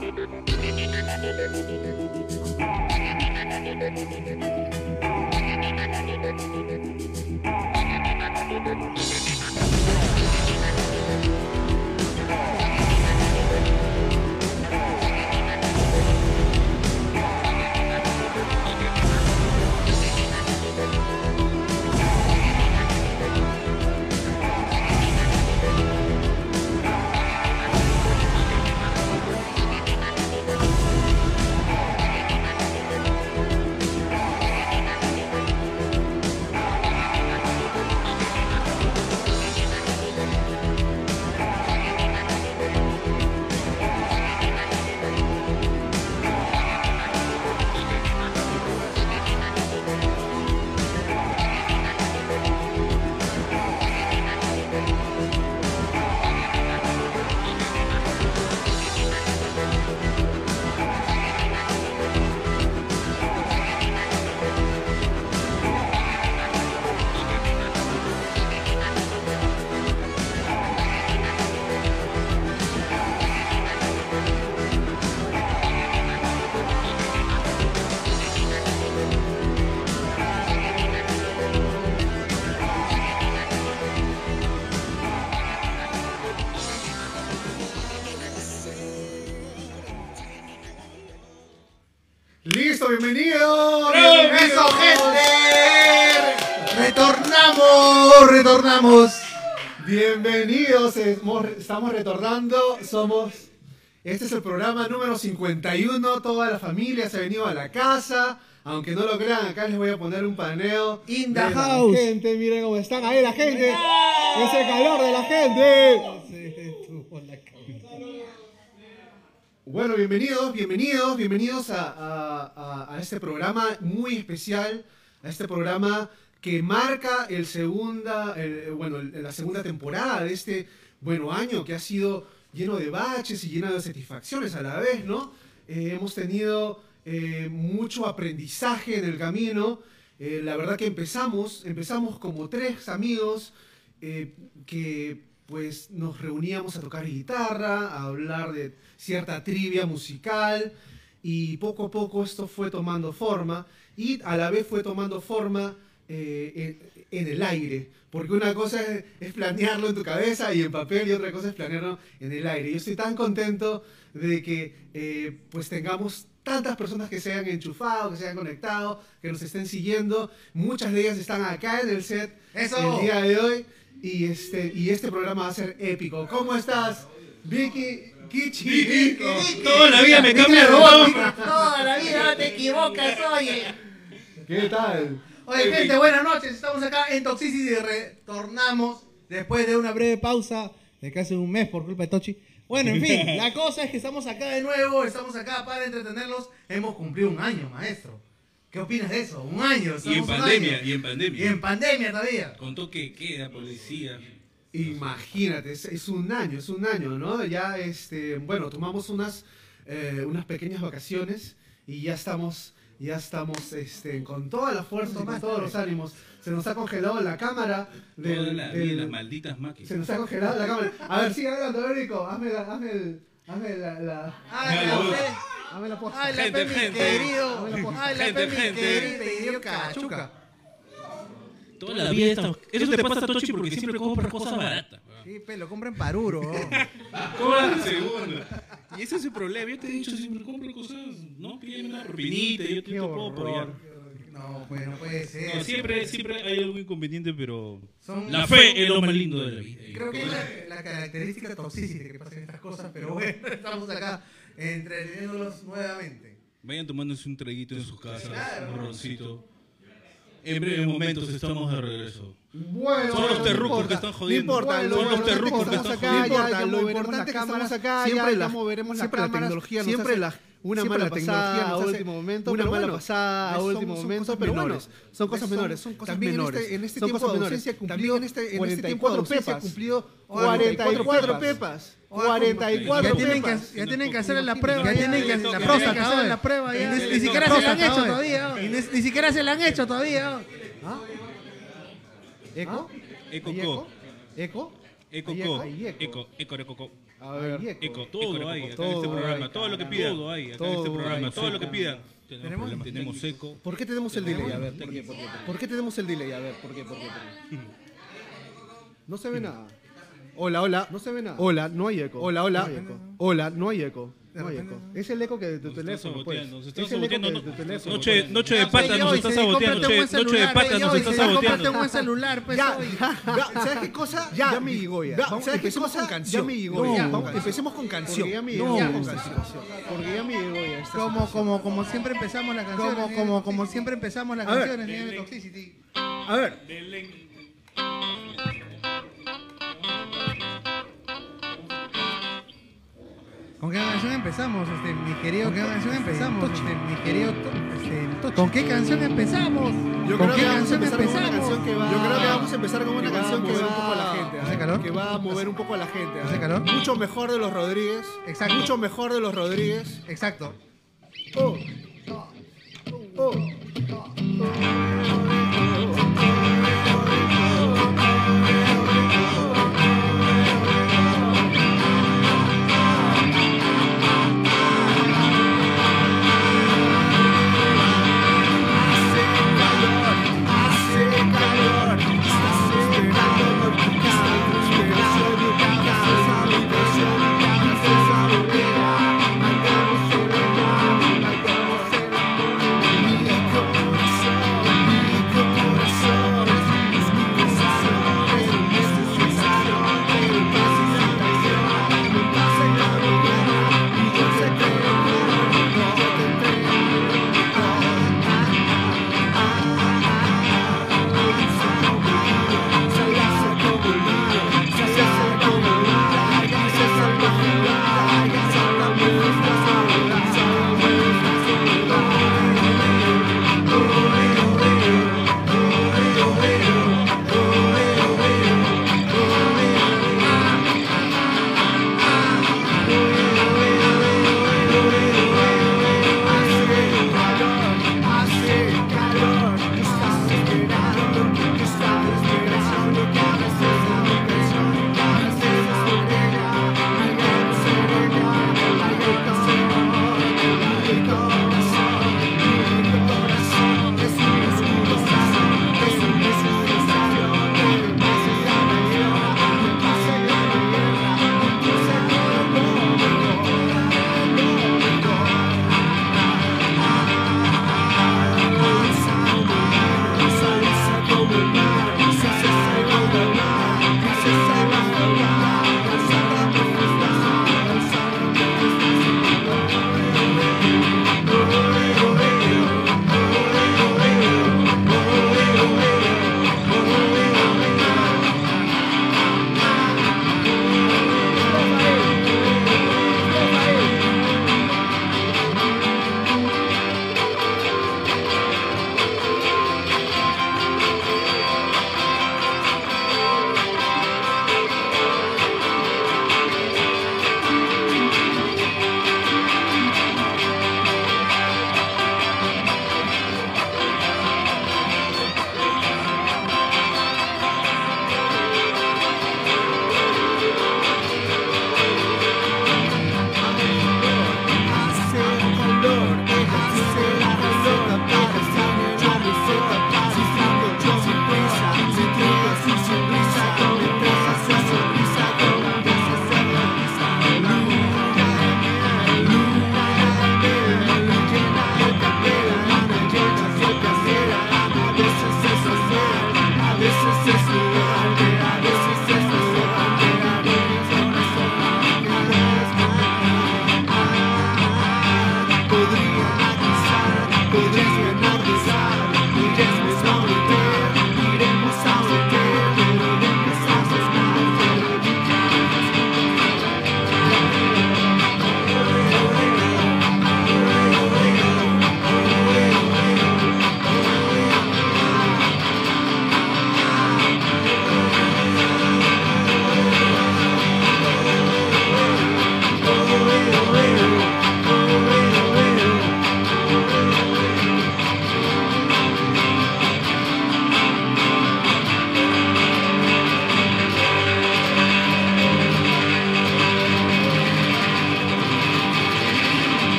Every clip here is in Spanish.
Listo, ¡Retornamos! Bienvenidos, estamos retornando, somos... Este es el programa número 51, toda la familia se ha venido a la casa, aunque no lo crean, acá les voy a poner un paneo. In the de la house. gente, miren cómo están ahí la gente, es el calor de la gente. Bueno, bienvenidos, bienvenidos, bienvenidos a, a- a- a este programa muy especial, a este programa que marca el segunda, el- bueno, el- la segunda temporada de este bueno año que ha sido lleno de baches y lleno de satisfacciones a la vez, ¿no? Eh, hemos tenido eh, mucho aprendizaje en el camino. Eh, la verdad que empezamos, empezamos como tres amigos eh, que pues nos reuníamos a tocar guitarra, a hablar de cierta trivia musical y poco a poco esto fue tomando forma y a la vez fue tomando forma eh, en, en el aire, porque una cosa es, es planearlo en tu cabeza y en papel y otra cosa es planearlo en el aire. Yo estoy tan contento de que eh, pues tengamos tantas personas que se hayan enchufado, que se hayan conectado, que nos estén siguiendo. Muchas de ellas están acá en el set ¡Eso! el día de hoy y este, y este programa va a ser épico. ¿Cómo estás, Vicky? Kichi. Toda la vida me cambia de nombre. Toda la vida te equivocas, oye. ¿Qué tal? Oye, gente, buenas noches. Estamos acá en Toxicity. Retornamos después de una breve pausa de casi un mes por culpa de Tochi. Bueno, en fin, la cosa es que estamos acá de nuevo. Estamos acá para entretenerlos. Hemos cumplido un año, maestro. ¿Qué opinas de eso? Un año. Y en pandemia, año. y en Y pandemia. en pandemia todavía. Con toque queda, policía. Imagínate, es, es un año, es un año, ¿no? Ya, este, bueno, tomamos unas, eh, unas pequeñas vacaciones y ya estamos, ya estamos, este, con toda la fuerza, Tomaste, todos los ánimos. Se nos ha congelado la cámara Toda del, la del- vida, las malditas se máquinas. nos ha congelado la cámara. A ver, sigue hablando, Erico, hazme la, hazme el, hazme la, la, Ay, la fe. hazme la posta. Ay, la Gente, fe, mi gente. querido. Ay, la Gente, fe, gente. querido cachuca. Toda la vida está... Eso te pasa, Tochi, porque siempre compras cosas baratas. Sí, pelo, compren paruro. Cobra la segunda. Y ese es el problema. Yo te he dicho, siempre compro cosas, ¿no? Pídeme una propinita y yo te, te puedo apoyar. No, pues no puede ser. No, siempre, siempre hay algo inconveniente, pero... Son- La fe es lo más lindo de la vida. Creo que es la, la característica toxicity que pasan estas cosas, pero bueno, estamos acá entreteniéndolos nuevamente. Vayan tomándose un traguito en sus casas, Claro. un roncito. En breves momentos estamos de regreso. Bueno, Son los no terrucos importa. que están jodiendo. No importa, Son lo los terrucos que están jodiendo. ya, importa, ya lo importante las que estamos acá, siempre ya, la moveremos las siempre la cámaras, tecnología siempre hace- la- una siempre mala pasada a último momento, una mala bueno, pasada a son- último son momento, cosas pero menores, bueno, son cosas son- menores, son cosas también en menores. este, en este Son tiempo cosas de menores. ausencia También en este- en este 44 tiempo de pepas, cumplió 44 44 pepas, Ya 44 tienen que, pepas. ya tienen que hacer la prueba, Ya tienen que hacer la prueba Ni, siquiera se la han hecho todavía. Ni, siquiera se la han hecho todavía. ¿Eco? Eco, ¿Hay co. eco? ¿Eco? Eco, Eco, eco, eco, co. A ver. Hay eco. Eco, todo hay acá en todo este programa. hay, todo lo que pidan. Todo hay acá en Todo este programa. hay, Todo lo que eco. pidan. Tenemos, Tenemos eco. ¿Por qué tenemos el delay? A ver, ¿por qué, por qué, ¿por qué tenemos el delay? A ver, ¿por qué, por qué, por qué? No se ve nada. Hola, hola. No se ve nada. Hola, no hay eco. Hola, hola. Hola, no hay eco. No hay eco. Es el eco que de tu Nos teléfono, pues. nos están Es el eco saboteando. que de tu teléfono. Noche, pues. noche de pata pues, nos está saboteando. Noche, de celular, pata pues, nos está saboteando. un buen celular, pues, Ya, ¿sabes qué cosa? Ya, ya me llegó ya. Ya, Vamos, ¿sabes qué empecemos cosa? con canción. Ya me llegó No, ya. vamos, Vamos, empecemos con canción. Porque ya me llegó No, ya con con canción. canción. Porque ya me llegó ya. esta Como, como, como siempre empezamos las canciones. Como- señor como- como siempre empezamos las A ver. canciones. A ver, ¿Con qué canción empezamos, este, mi querido? ¿Con qué canción empezamos, este, mi querido? To- este, ¿Con qué canción empezamos? Yo ¿Con creo qué que vamos a canción empezar con una empezamos? canción que va. Yo creo que vamos a empezar con una que va a canción que mover va un poco a la gente, ¿Hace ¿ah? calor? Que va a mover un poco a la gente. ¿ah? ¿Hace calor? Mucho mejor de los Rodríguez. Exacto. Mucho mejor de los Rodríguez. Exacto. Oh. Oh.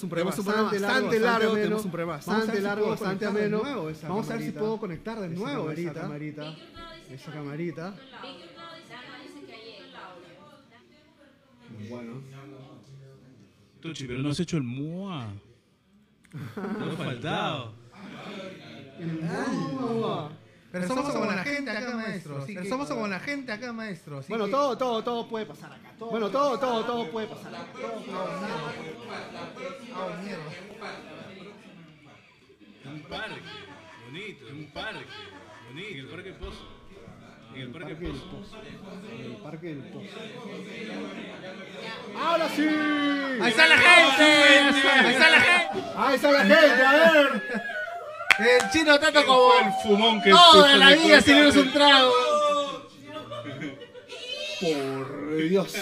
Tenemos un largo, programa- tenemos un bastante bastante largo, largo, tenemos un programa Vamos a ver bastante largo, bastante conectar de ameno. Vamos a ver si puedo conectar de nuevo esa camarita. camarita. Esa camarita. Bueno. Tochi, pero no has hecho el MUA. No ha faltado. Pero somos como la gente acá, maestro. Pero somos como la gente acá, maestro. Bueno, todo, todo, todo puede pasar acá. Bueno, todo, todo, todo puede pasar acá. Ah. Un parque. Bonito, un parque. Bonito. En el Parque Pozo. En el Parque del. Pozo. En el Parque del Pozo. ¡Ahora sí! ¡Ahí está la gente! ¡Ahí está la gente! ¡Ahí está la gente! ¡A ver! El chino tanto ¿Quién como el fumón que la vida acá? sirviéndose un trago. Por Dios.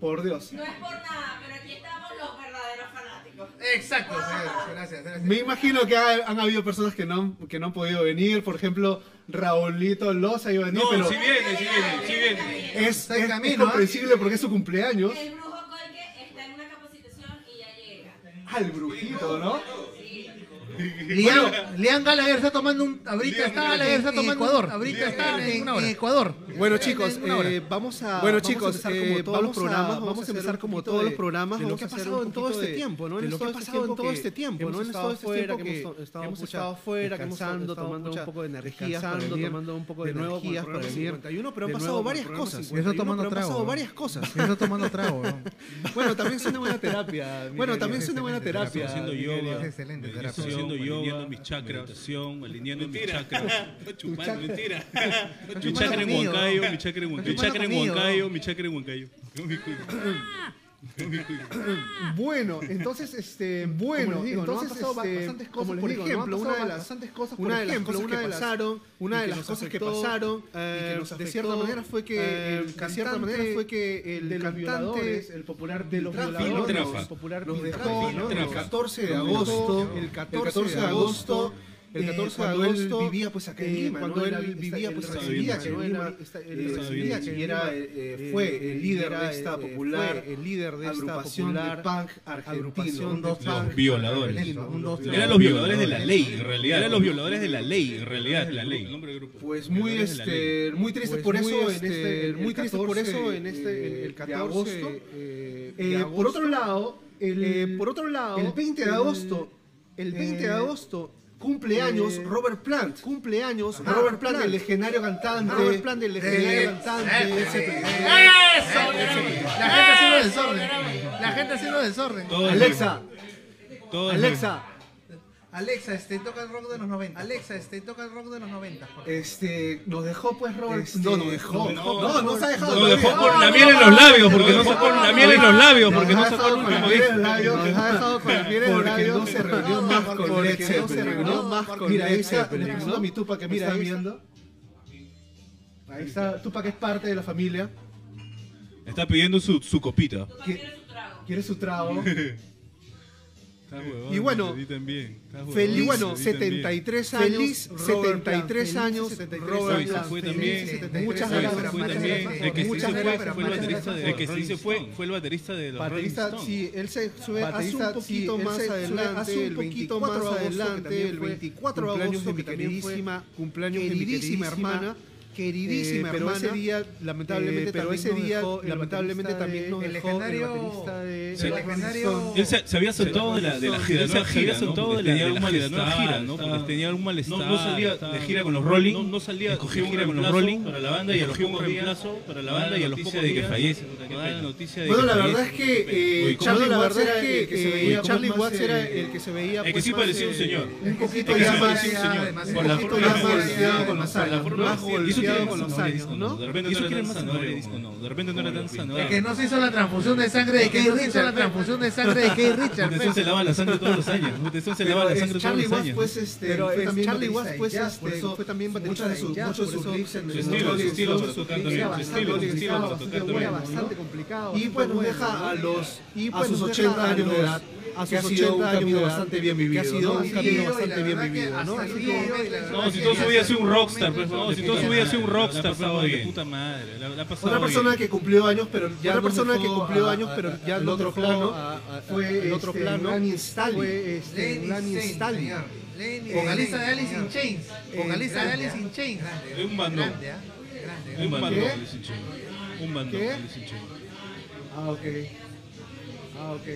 Por Dios. No es por nada, pero aquí estamos los verdaderos fanáticos. Exacto, señores. Gracias, gracias. Me imagino que ha- han habido personas que no, han- que no han podido venir. Por ejemplo, Raulito Loza iba a venir, No, pero si viene, si viene, si viene. es, Está en es- es camino, ¿ah? comprensible porque es su cumpleaños. El brujo Colque está en una capacitación y ya llega. Al brujito, ¿no? Liam, Liam Gallagher está tomando un. Ahorita Liam está Gallagher está tomando Ecuador. Ahorita está en, en Ecuador. Bueno chicos, eh, vamos a Bueno, vamos chicos, a empezar como eh, todos los vamos a- programas, vamos a empezar como todos los programas, de lo vamos que ha pasado en todo este de- tiempo, ¿no? En lo que todo ha este pasado en todo que este tiempo, hemos ¿no? En estado todo este tiempo que que hemos estado afuera, que hemos estado tomando un poco de venir tomando un poco de energías para venir 51, pero han pasado varias cosas. 51, Eso tomando pero han trago, pasado varias cosas. Eso tomando trago, ¿no? Bueno, también es una buena terapia. Bueno, también es una buena terapia. Haciendo yoga. es excelente terapia. Meditación, yoga, alineando mis chakras. meditación, alineando mis chakras. Chupando, mentira. Mi chakra en. Huancayo, mi chakra en Huancayo. Mi chakra en. Huancayo, mi chakra en Huancayo. No. Bueno, entonces, este, bueno, les digo, ¿no? entonces, Han pasado este, bastantes como cosas, les por digo, ejemplo, ¿no? Una de las- bastantes cosas, una de las ejemplo, cosas una que de las pasaron, una de las cosas que afectó, pasaron eh, y que nos de cierta afectó, manera fue que eh, el de cierta cantante manera fue que el de los cantante, violadores, el popular de los violadores, el popular los Piltrafa, dejó ¿no? el Piltrafa. 14 de Los agosto, dejó el 14 de agosto, el 14 de cuando agosto él vivía pues acá en eh, Lima, cuando ¿no? él vivía pues Lima, aquí que Lima, era eh, fue el líder de esta popular el líder de esta de popular punk argentino, agrupación un de dos punk punk violadores. Eran los violadores de la ley, en realidad. Eran los violadores de la ley, en realidad. La ley. Nombre del grupo. Pues muy de la ley. este muy triste Pues por eso en este, este el muy triste por 14, eso en este eh, el de 14 agosto. eh, Eh, de por agosto. otro lado, el, Eh, por otro lado, el 20 de el- agosto, el 20 de eh, agosto cumpleaños eh, Robert Plant. cumpleaños Robert Robert Plant, Plant, el legendario cantante. Robert Plant, el legendario cantante. ¡Eso! La gente haciendo desorden. La gente haciendo desorden. Alexa, Alexa, Alexa, este toca el rock de los 90. Alexa, este toca el rock de los 90. por favor. este, nos dejó pues Robert. Este, no, nos dejó. no, No, no, se ha dejado. Nos dejó con la miel en los labios, porque no sacó la miel en los labios, porque no Nos ha sacó el dejado con la último miel en disco. los labios, Nos ha dejado con la miel en los porque labios. no se reunió más con Porque Led no se Zeppelin, ¿no? más con Mira, ahí está, mi Tupac que me está ahí viendo. Ahí está, Tupac es parte de la familia. Está pidiendo su, su copita. Qui- Quiere su trago. Y bueno, Feliz bueno, 73 años, Feliz Robert Plant. 73 Feliz años, 73 Robert años. se Plant. fue Feliz también. 73 Muchas gracias. El que Muchas se fue fue el baterista de, el que sí gracias. se fue fue el baterista de los Rolling Baterista, Stones. sí, él se sube hace un poquito más adelante, el poquito 24 más de agosto, que adelante, también el fue 24 de cumpleaños agosto, mi que también fue queridísima, cumpleaños de mi queridísima queridísima hermana, queridísima Eh, pero hermana, ese día, lamentablemente, eh, pero también ese nos día, dejó el lamentablemente, también nos dejó el legendario- baterista de Sí. El legendario. Él se, se había soltado de la, de la gira, Él se había ¿no? soltado de la, gira, ¿no? Porque tenía un malestar. no- salía de gira con los Rolling, no- salía de gira un con los Rolling, para la banda y a los pocos días para la banda y a los pocos días de que fallece. Noticia de Bueno, la verdad es que eh, Charlie la Watts verdad era es que, el que se eh, veía Charlie Watts era eh, el que se veía El que sí parecía un eh, señor. un poquito ya sí más, un poquito ya más con la forma de repente no era tan más sanador sabor, el disco, no. De repente no era tan sanador. El que no se hizo la transfusión de sangre de Kate Richard. la transfusión de sangre de Kate Richard. Se lavan la sangre todos los años. Se lavan la Pero, sangre eh, todos Charlie los años. pues este Pero fue es también Charlie Watts, de pues, este, fue también muchos baterista de sus muchos sus eso riffs en su en estilo, Rolling su estilo Stones, para tocar era también, su bastante estilo, su estilo complicado, para bastante tocar bueno, Era también. ¿no? bastante complicado. Y pues nos deja a los y a sus nos 80 deja a años de los- edad a sus ha sido 80 un años camino de edad, bastante bien que ha vivido, sido ¿no? un camino bastante bien vivido, ¿no? el de No, si que toda su vida ha sido un rockstar, el pues, no, si toda su vida ha sido un rockstar, pues, de puta madre, Otra persona que cumplió años, pero ya Otra persona que cumplió años, pero ya nos otro plano fue al otro este, plano Lenny Stalin. fue este, Stalin. Lenny Vocalista Saint, de Alice in Chains. Vocalista de Grande, Alice in. Chains. Es un bandón. Un bandón. Alice in Chains. Un bandón. Alice in Chains. Ah, ok. Ah, ok.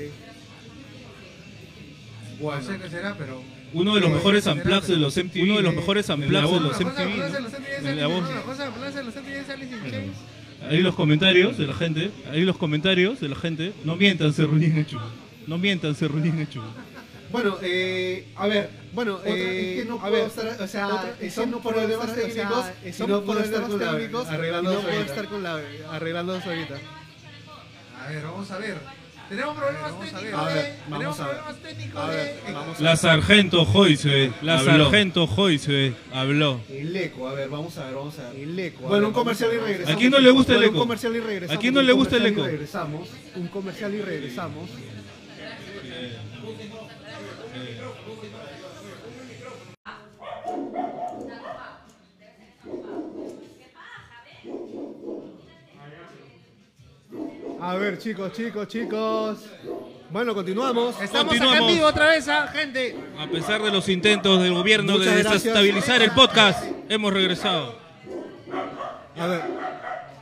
No sé qué será, pero... Uno de los Eh, mejores unplugs de los MTV. Uno de los mejores unplugs de los MTV. ¿no? Ahí los comentarios de la gente. Ahí los comentarios de la gente. No mientan, Cerrullín Hecho. No mientan, Cerrullín Hecho. Bueno, eh, a ver, bueno, Otra- eh, es que no a puedo ver, estar- o sea, otra- es que son no puedo problemas estar- o sea, técnicos son no puedo estar problemas con la- técnicos arreglando y no puedo estar con la arreglando eso ahorita. A ver, vamos a ver. Tenemos problemas vamos a ver. técnicos ver, Tenemos problemas técnicos a La sargento Joyce. La Habló. sargento Joyce habló. El eco, a ver, vamos a ver, vamos a ver. El eco. Bueno, ver, un comercial y regresamos. ¿A quién no le gusta el eco? Un comercial y regresamos. ¿A quién no le gusta el eco? y regresamos. Un comercial y regresamos. A ver, chicos, chicos, chicos. Bueno, continuamos. Estamos acá en Continuamos. vivo otra vez, ¿ah, gente. A pesar de los intentos del gobierno Muchas de gracias. desestabilizar el podcast, hemos regresado. A ver,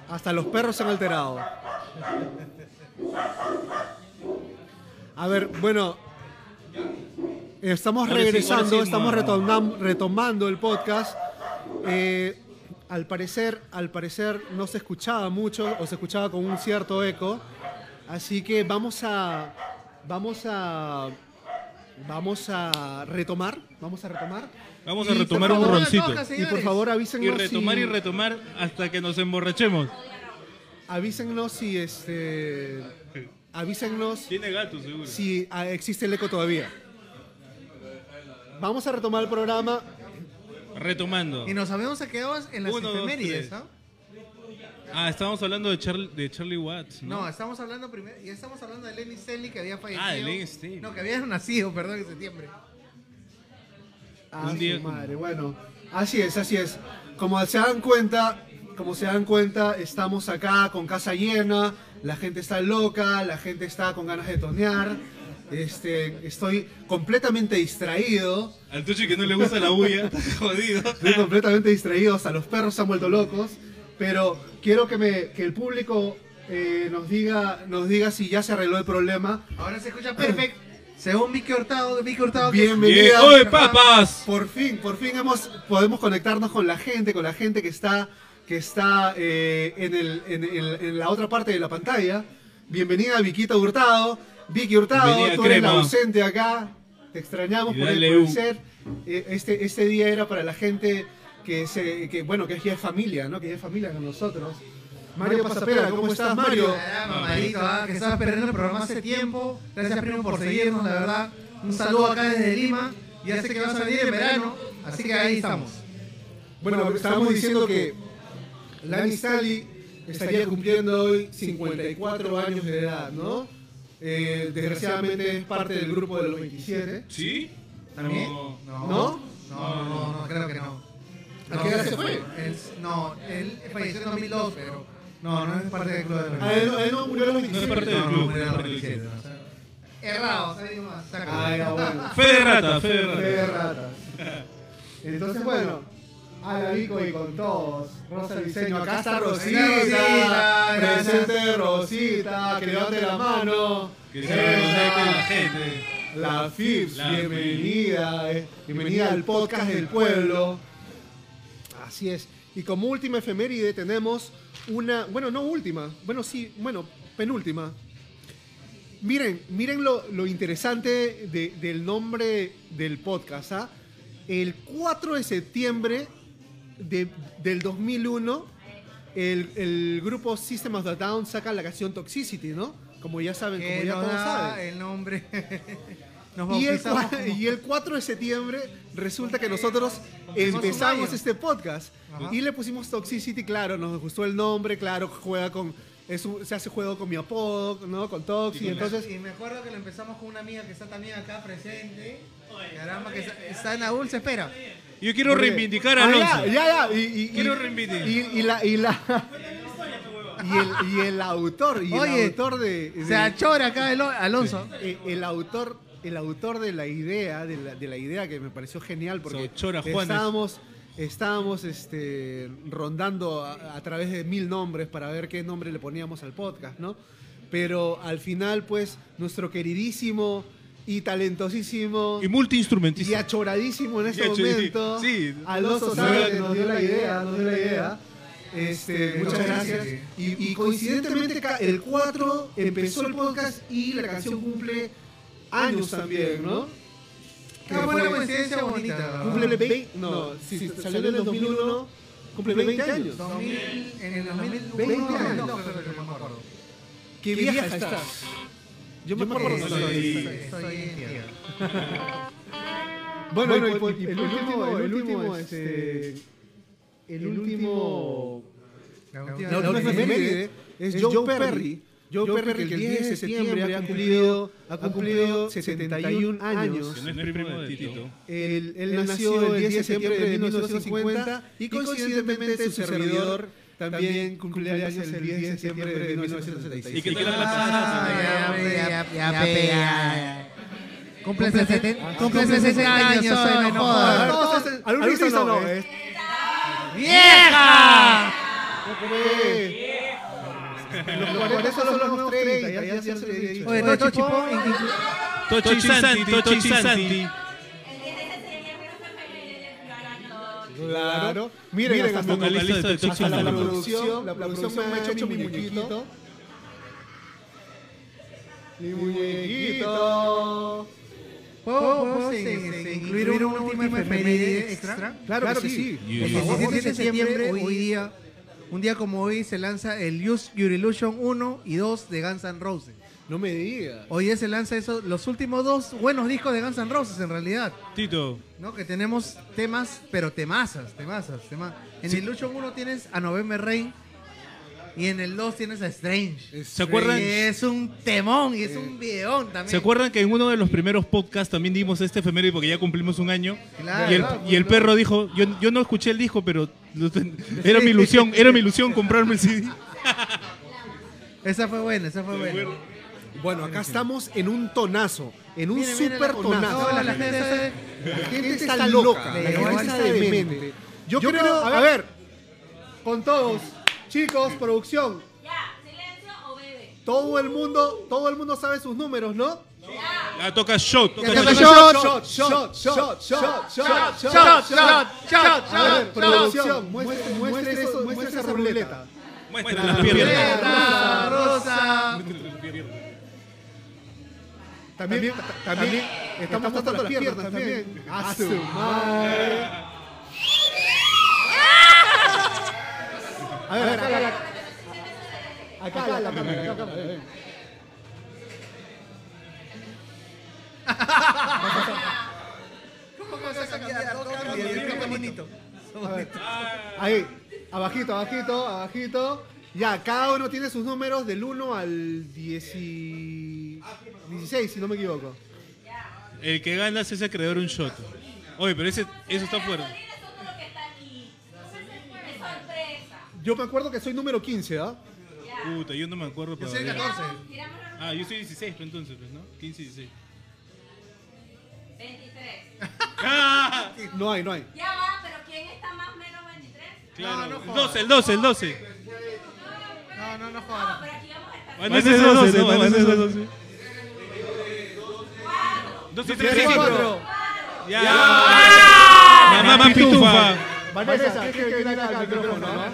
hasta los perros se han alterado. A ver, bueno, estamos Ahora sí, regresando, sí, estamos retomando el podcast. Eh, al parecer, al parecer no se escuchaba mucho o se escuchaba con un cierto eco, así que vamos a, vamos a, vamos a retomar, vamos a retomar. Vamos Y, a retomar por un favor, roncito. Y por favor Y avísennos retomar si- y retomar hasta que nos emborrachemos. Avísennos si este. Avísennos Tiene gato, seguro. si ah, existe el eco todavía. Vamos a retomar el programa. Retomando. Y nos habíamos quedado en las Uno, dos, efemérides, tres. ¿ah? Ah, estábamos hablando de, Charlie de Charlie Watts, ¿no? No, estamos hablando primero, y estamos hablando de Lenny Stanley que había fallecido. Ah, de Lenny Stanley. No, que había nacido, perdón, en septiembre. Ah, Un día- su madre, bueno. Así es, así es. Como se dan cuenta, como se dan cuenta, estamos acá con casa llena, la gente está loca, la gente está con ganas de tonear. Este, estoy completamente distraído, Al Tuchi que no le gusta la bulla, jodido. estoy completamente distraído, hasta los perros se han vuelto locos, pero quiero que, me, que el público eh, nos, diga, nos diga si ya se arregló el problema. Ahora se escucha perfecto. Según Vicky Hurtado, Vicky Hurtado. Bienvenida. ¡Oye, papas! Por fin, por fin hemos, podemos conectarnos con la gente, con la gente que está, que está eh, en, el- en- en- en la otra parte de la pantalla. Bienvenida Viquita Hurtado. Vicky Hurtado, tú eres la ausente acá. Te extrañamos por el, un- ser. Eh, Este, este día era para la gente que, se, que bueno, que ya es familia, ¿no? Que ya es familia con nosotros. Mario Pasapera, ¿cómo estás, Mario? Ah, mamadito, ah, que estabas perdiendo el programa hace tiempo. Gracias, primo, por seguirnos, la verdad. Un saludo acá desde Lima. Ya sé que vas a venir en verano, así que ahí estamos. Bueno, estábamos diciendo que Lani Stanley estaría cumpliendo hoy 54 años de edad, ¿no? Eh, desgraciadamente es parte del grupo de los 27. ¿Sí? ¿También? No. No, ¿No? no, no, no, creo que no. ¿A qué edad se fue? Él- no, él falleció en 2002, pero no, no es parte del club de los Ah, él, él no murió a los No es 27. parte del No, no, club. murió en los parte del 27, club. o sea, Errado, ¿sabes más? Saca. Ah, ya, bueno. Fe de rata, fe de Fe de rata. ratas. Entonces, bueno, a la Vico y con todos. Rosa Diseño, acá está Rosita. Rosita, Presente Rosita, que levante la mano. Que se conecte la gente. La FIPS, La bienvenida, eh, bienvenida al podcast del pueblo. Así es. Y como última efeméride tenemos una, bueno, no última, bueno, sí, bueno, penúltima. Miren, miren lo, lo interesante de- del nombre del podcast. ¿ah? El 4 de septiembre de- del 2001, el, el grupo System of the Down saca la canción Toxicity, ¿no? Como ya saben, como ya todos saben. el nombre. Nos Y el, y el 4 de septiembre resulta que nosotros empezamos este podcast Ajá. y le pusimos Toxicity, claro, nos gustó el nombre, claro, juega con, es un- se hace juego con mi apodo, ¿no? Con Toxi, entonces... Y me acuerdo que lo empezamos con una amiga que está también acá presente. Caramba, que está, está en Aúl, se espera. Yo quiero reivindicar a Ah, Alonso. ya, ya, ya, y, y- Quiero reivindicar. Y, y la... Y, la y, el, y el autor, y Oye, el autor de... de- Se achora acá el Alonso. eh, el autor el autor de la idea de la, de la idea que me pareció genial porque Juanes. estábamos estábamos este rondando a, a través de mil nombres para ver qué nombre le poníamos al podcast no pero al final pues nuestro queridísimo y talentosísimo Y y multiinstrumentista. achoradísimo en este Y momento sí. Alonso Sáenz nos dio la idea nos dio la idea este, muchas gracias. Y, y coincidentemente el 4 empezó el podcast y la canción cumple años también, ¿no? Qué buena coincidencia bonita. Cumple 20, no, si salió en el 2001, cumple 20 años. 2000, en el 2020 20 años. No, pero no me acuerdo. ¿Qué vieja estás? Yo me acuerdo. Estoy, estoy en día. Bueno, y, por- y el último, el último, este, el último, La la última- efeméride es Joe Perry. Joe Perry que el 10 de septiembre ha cumplido, ha cumplido 71 años. Que no es primo de Tito. Él, él nació el 10 de septiembre de 1950 y coincidentemente su servidor también cumple años el 10 de septiembre de ¿Y 1976. qué tal la pasada? ya, ya, ya. Cumple 60 cumple 60 años, soy, no jodas. Al único no, es- ¡Vieja! Los 40 son los nuevos 30, ya, se los he dicho. Oye, Tochi Santi, Tochi Santi. Claro. Miren, hasta, hasta la lista de hasta la producción, la producción me ha hecho mi muñequito. Mi muñequito. ¿Puedo, incluir una última efeméride extra? Claro, que sí. El 17 de septiembre, hoy día, un día como hoy, se lanza el Use Your Illusion 1 y 2 de Guns N' Roses. No me digas. Hoy se lanza eso, los últimos dos buenos discos de Guns N' Roses en realidad. Tito. ¿no? Que tenemos temas, pero temazas, temazas, temas. En el Illusion 1 tienes a November Rain y en el 2 tienes a Strange. ¿Se acuerdan? Y es un temón y es un videón también. ¿Se acuerdan que en uno de los primeros podcasts también dimos este efeméride porque ya cumplimos un año? Claro, y el, claro, y el perro dijo, yo, yo no escuché el disco, pero era mi ilusión, era mi ilusión comprarme el CD. Esa fue buena, esa fue buena. Bueno, acá estamos en un tonazo, en un Miren, super la- tonazo. No, la gente está- La gente está loca, la gente está demente. Yo creo, a ver, con todos, chicos, producción, Ya, silencio o bebe. todo el mundo, todo el mundo sabe sus números, ¿no? Ya toca shot, toca shot. shot. shot, shot, shot, shot, shot, shot, Shot, shot, producción, muestre, muestre, eso, muestre esa ruleta. Muestra las piernas. Rosa, rosa. También, también, estamos tratando las piernas también. A su madre. A ver, acá, acá, acá, acá, la cámara, acá, acá, ven. ¿Cómo vas a cambiar? No cambia, qué bonito. A ver. Ahí, abajito, abajito, abajito. Ya, cada uno tiene sus números del 1 al 10 y- 16, si no me equivoco. El que gana es ese acreedor un shot. Oye, pero ese, eso está fuera. Gasolina es todo lo que está aquí. Es sorpresa. Yo me acuerdo que soy número 15, ¿ah? Puta, yo no me acuerdo Yo soy el todavía. 14. Tiramos los Ah, yo soy 16 pues, entonces, pues, ¿no? 15 y 16. 23. ¡Ah! No hay, no hay. Ya va, pero ¿quién está más o menos 23? Claro, no el jodas. 12, el 12, el 12. No, no, no No, jodas. pero aquí vamos a estar. Vanessa es 12, ¿no? Vanessa es 12. 12 Tres, 3, cuatro. Ya. Mamá pitufa. Vanessa, tienes que venir acá al micrófono, ¿no?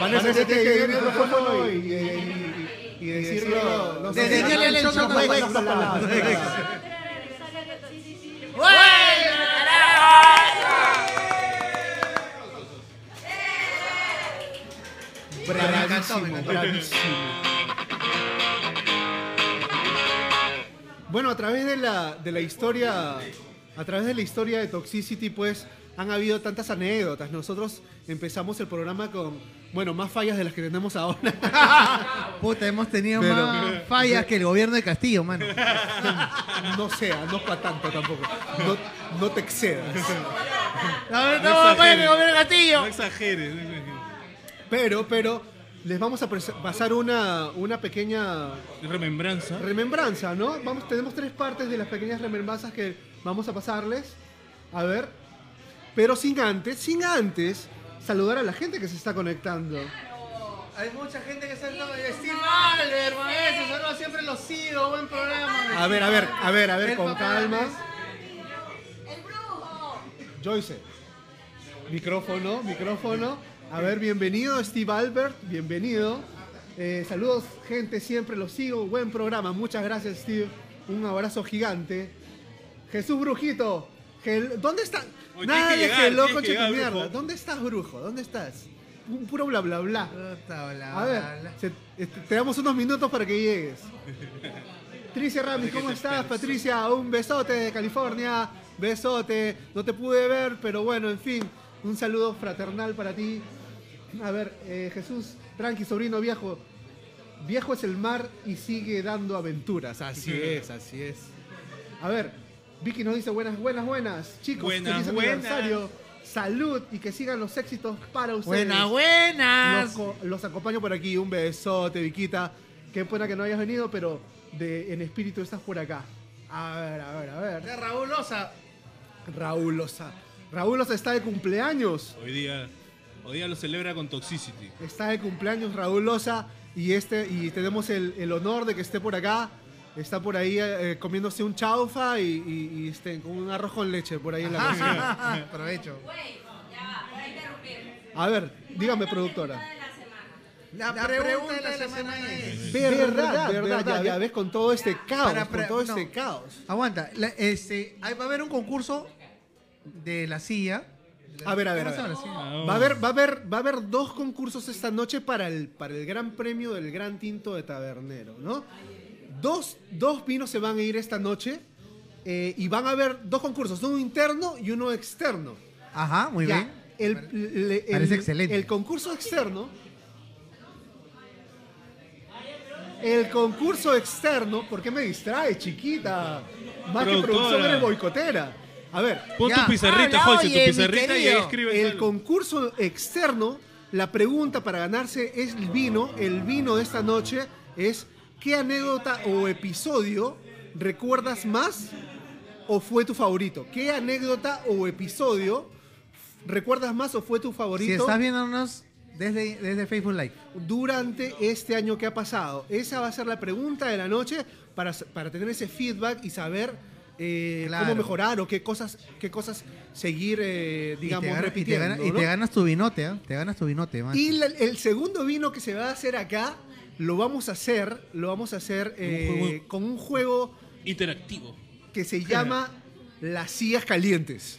Vanessa, tienes que venir al micrófono y, y, y- y decirlo. El no, no, Bueno, a través de la, de la historia, a través de la historia de Toxicity, pues han habido tantas anécdotas. Nosotros empezamos el programa con, bueno, más fallas de las que tenemos ahora. Puta, hemos tenido Pero- más fallas que el gobierno de Castillo, mano. No sea, no para tanto tampoco. No, no te excedas. No, no, el gobierno de Castillo. No exageres. Pero, pero, les vamos a pasar una, una pequeña Remembranza. remembranza, ¿no? Vamos, tenemos tres partes de las pequeñas remembranzas que vamos a pasarles. A ver. Pero sin antes, sin antes, saludar a la gente que se está conectando. Hay mucha gente que está en Steve Albert, maestro. Saludos, siempre los sigo. Buen programa. A ver, a ver, a ver, a ver, con calma. ¡El brujo! Joyce. Micrófono, micrófono. A ver, bienvenido Steve Albert, bienvenido. Eh, saludos, gente, siempre los sigo. Buen programa, muchas gracias, Steve. Un abrazo gigante. Jesús Brujito, gel- ¿dónde está? Oye, Nada de que llegar, mierda. brujo. ¿Dónde estás, brujo? ¿Dónde estás? Un puro bla bla bla. A ver, se- este, te damos unos minutos para que llegues. Patricia Ramis, ¿cómo estás? Patricia, un besote de California. Besote. No te pude ver, pero bueno, en fin. Un saludo fraternal para ti. A ver, eh, Jesús, tranqui, sobrino viejo. Viejo es el mar y sigue dando aventuras. Así es, así es. A ver, Vicky nos dice buenas, buenas, buenas. Chicos, Buenas, feliz buenas. aniversario. Salud y que sigan los éxitos para ustedes. Buenas, buenas. los acompaño por aquí. Un besote, Viquita. Qué pena que no hayas venido, pero de, en espíritu estás por acá. A ver, a ver, a ver. De Raúl Osa. Raúl Loza. Raúl Loza está de cumpleaños. Hoy día, hoy día lo celebra con Toxicity. Está de cumpleaños Raúl Loza. Y, este, y tenemos el, el honor de que esté por acá. Está por ahí eh, comiéndose un chaufa y, y- y, este, con un arroz con leche por ahí en la cocina. Aprovecho. A ver, dígame, La productora. pregunta de la semana. La, pregunta, de la, semana, es... Verdad, verdad, ya, ya ves con todo este caos, Para con todo no. este caos. Aguanta, la- este, ahí va a haber un concurso de la silla. A ver, a ver, ¿Cómo a ver. Va a haber, va a haber, va a haber dos concursos esta noche para el, para el gran premio del Gran Tinto de Tabernero, ¿no? Dos, dos vinos se van a ir esta noche eh, y van a haber dos concursos, uno interno y uno externo. Ajá, muy Ya, bien. El, le- el- Parece excelente. El concurso externo. El concurso externo, ¿por qué me distrae, chiquita? Más que producción eres boicotera. A ver, Pon Ya. tu pizarrita, José, oye, tu pizarrita y ahí escribe. el concurso externo, la pregunta para ganarse es el vino. El vino de esta noche es ¿qué anécdota o episodio recuerdas más o fue tu favorito? ¿Qué anécdota o episodio recuerdas más o fue tu Si favorito estás viéndonos desde, desde Facebook Live. durante este año que ha pasado? Esa va a ser la pregunta de la noche para, para tener ese feedback y saber eh, Claro. cómo mejorar o qué cosas, qué cosas seguir, eh, digamos, y te repitiendo. y te ganas tu vinote, ¿ah? Te ganas tu vinote, man. Y la- el segundo vino que se va a hacer acá, lo vamos a hacer, lo vamos a hacer eh, juego. con un juego Interactivo. que se llama Las sillas calientes.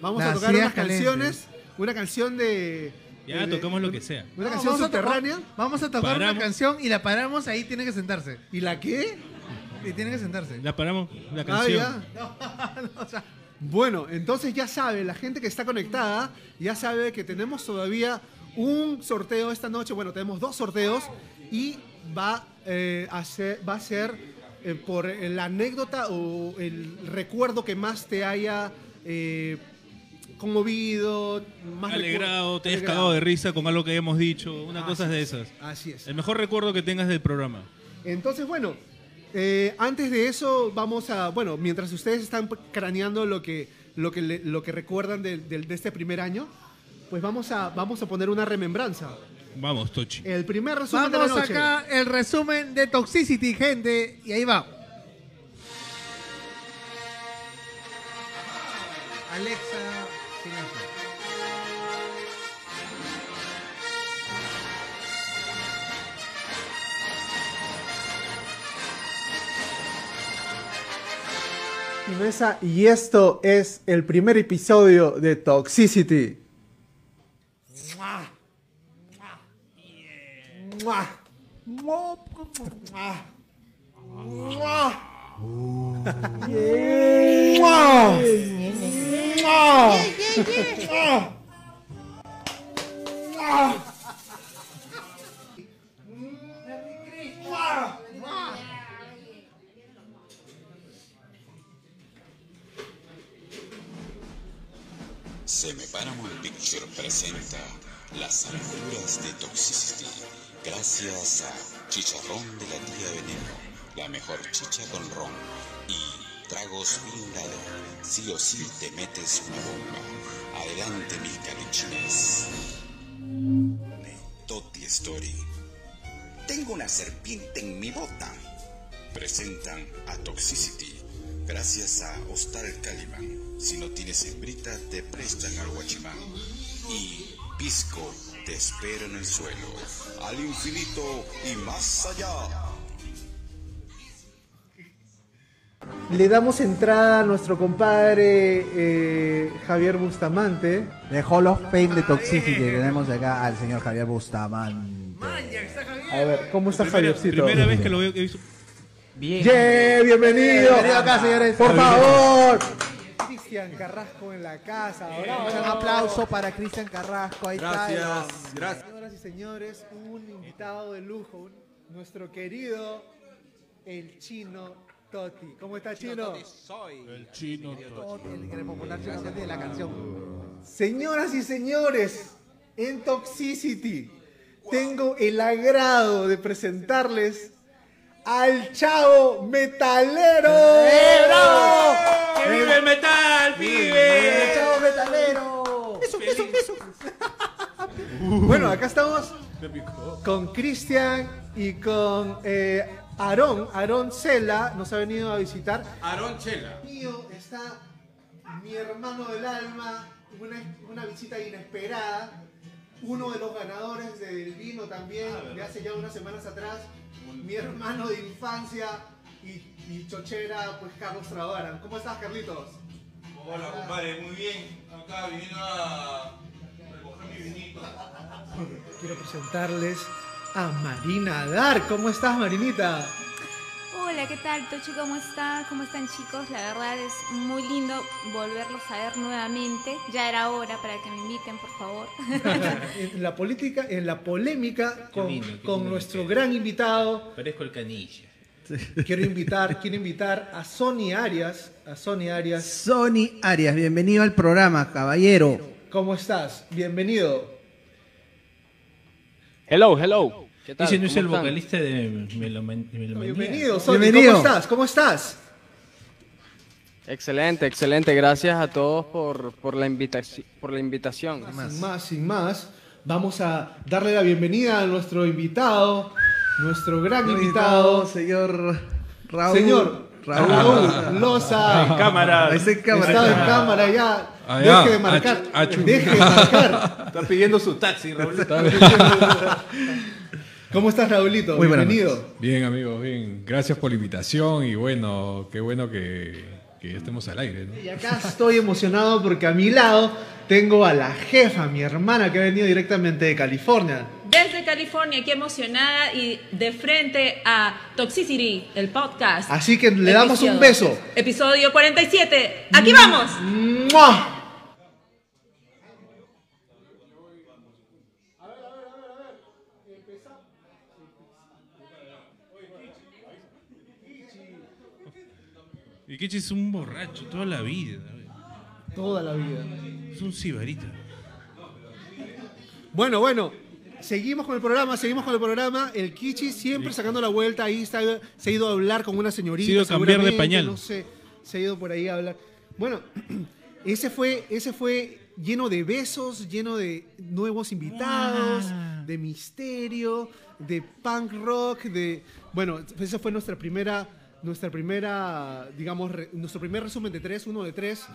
Vamos a tocar unas canciones, una canción de... Ya, de- tocamos lo que sea. Una No, canción vamos a subterránea. Vamos a tocar una canción y la paramos, ahí tiene que sentarse. ¿Y la qué? Y tiene que sentarse. La paramos, la Ah, canción. ya. No, o sea, Bueno, entonces ya sabe, la gente que está conectada, ya sabe que tenemos todavía un sorteo esta noche. Bueno, tenemos dos sorteos y va, eh, a, ser, va a ser eh, por la anécdota o el recuerdo que más te haya eh, conmovido, más Alegrado, te hayas alegrado. cagado de risa con algo que hayamos dicho, una Así cosa de es, esas. Así es. El mejor recuerdo que tengas del programa. Entonces, bueno, eh, antes de eso vamos a, bueno, mientras ustedes están craneando lo que, lo que, le- lo que recuerdan de, de- de este primer año, pues vamos a, vamos a poner una remembranza. Vamos, Tochi. El primer resumen de la Vamos noche. acá el resumen de Toxicity, gente. Y ahí va. Alexa, Mesa, y esto es el primer episodio de Toxicity. Mua. Mua. Mua. Mua. Seme Paramount Picture presenta Las aventuras de Toxicity gracias a Chicharrón de la tía Veneno, la mejor chicha con ron y Tragos Blindado, sí o sí te metes una bomba. Adelante mis calichines. Toti Story. Tengo una serpiente en mi bota. Presentan a Toxicity gracias a Hostal Caliban. Si no tienes hembrita, te prestan al guachimán. Y Pisco, te espero en el suelo, al infinito y más allá. Le damos entrada a nuestro compadre eh, Javier Bustamante. De Hall of Fame de Toxicity tenemos acá al señor Javier Bustamante. A ver, ¿cómo está Primera, Javiercito? primera vez que lo veo. he visto- ¡Yeah! ¡Bienvenido! Bienvenido acá, señores. ¡Por favor! Cristian Carrasco en la casa. bravo. Un aplauso para Cristian Carrasco. Ahí está. gracias. Señoras y señores, un invitado de lujo, un- nuestro querido el chino Toti. ¿Cómo está chino? El chino. El que le popular Chino Toti de la canción. Señoras y señores, en Toxicity tengo el agrado de presentarles al chavo metalero. ¡Eh, bravo! ¡Que vive el metal, ¡El pibe! chavo metalero! Eso, eso, eso. Bueno, acá estamos con Cristian y con eh, Aarón. Aarón Cela nos ha venido a visitar. Aarón Chela. Mío está mi hermano del alma, una, una visita inesperada. Uno de los ganadores del vino también, de hace ya unas semanas atrás. Mi hermano de infancia y, y chochera, pues Carlos Travaran. ¿Cómo estás, Carlitos? Hola, compadre, muy bien. Acá viniendo a recoger mi vinito. Quiero presentarles a Marina Dar. ¿Cómo estás, Marinita? Hola, ¿qué tal, Tochi? ¿Cómo está? ¿Cómo están, chicos? La verdad es muy lindo volverlos a ver nuevamente. Ya era hora para que me inviten, por favor. en la política, en la polémica con, lindo, qué con lindo. nuestro gran invitado. Parezco el canilla. Quiero invitar, quiero invitar a Sony Arias, a Sony Arias. Sony Arias, bienvenido al programa, caballero. ¿Cómo estás? Bienvenido. Hello, hello. ¿Qué tal? Ese no es ¿Cómo el están? vocalista de Meloman- Melomanía. Bienvenido, Sony. Bienvenido. ¿Cómo estás? ¿Cómo estás? Excelente, excelente. Gracias a todos por, por, la, invitaci- por la invitación. Sin más, sin más, vamos a darle la bienvenida a nuestro invitado, nuestro gran invitado, señor Raúl. señor Raúl. Raúl Loza. En cámara. Está en cámara. Está en cámara ya. Ah, ya. Deje de marcar. Achu- achu. Deje de marcar. Está pidiendo su taxi, Raúl. ¿Cómo estás, Raulito? Muy Bienvenido. Bien, amigos, bien. Gracias por la invitación y bueno, qué bueno que, que estemos al aire, ¿no? Y acá estoy emocionado porque a mi lado tengo a la jefa, mi hermana, que ha venido directamente de California. Desde California, aquí emocionada y de frente a Toxicity, el podcast. Así que le damos un beso. Episodio 47. ¡Aquí vamos! ¡Mua! Y Kichi es un borracho toda la vida. Toda la vida. Es un cibarita. Bueno, bueno. Seguimos con el programa, seguimos con el programa. El Kichi siempre sacando la vuelta, ahí está, se ha ido a hablar con una señorita. Se ha ido a cambiar de pañal. No sé, se ha ido por ahí a hablar. Bueno, ese fue, ese fue lleno de besos, lleno de nuevos invitados, de misterio, de punk rock, de... Bueno, esa fue nuestra primera, nuestra primera, digamos, re- nuestro primer resumen de tres, uno de tres,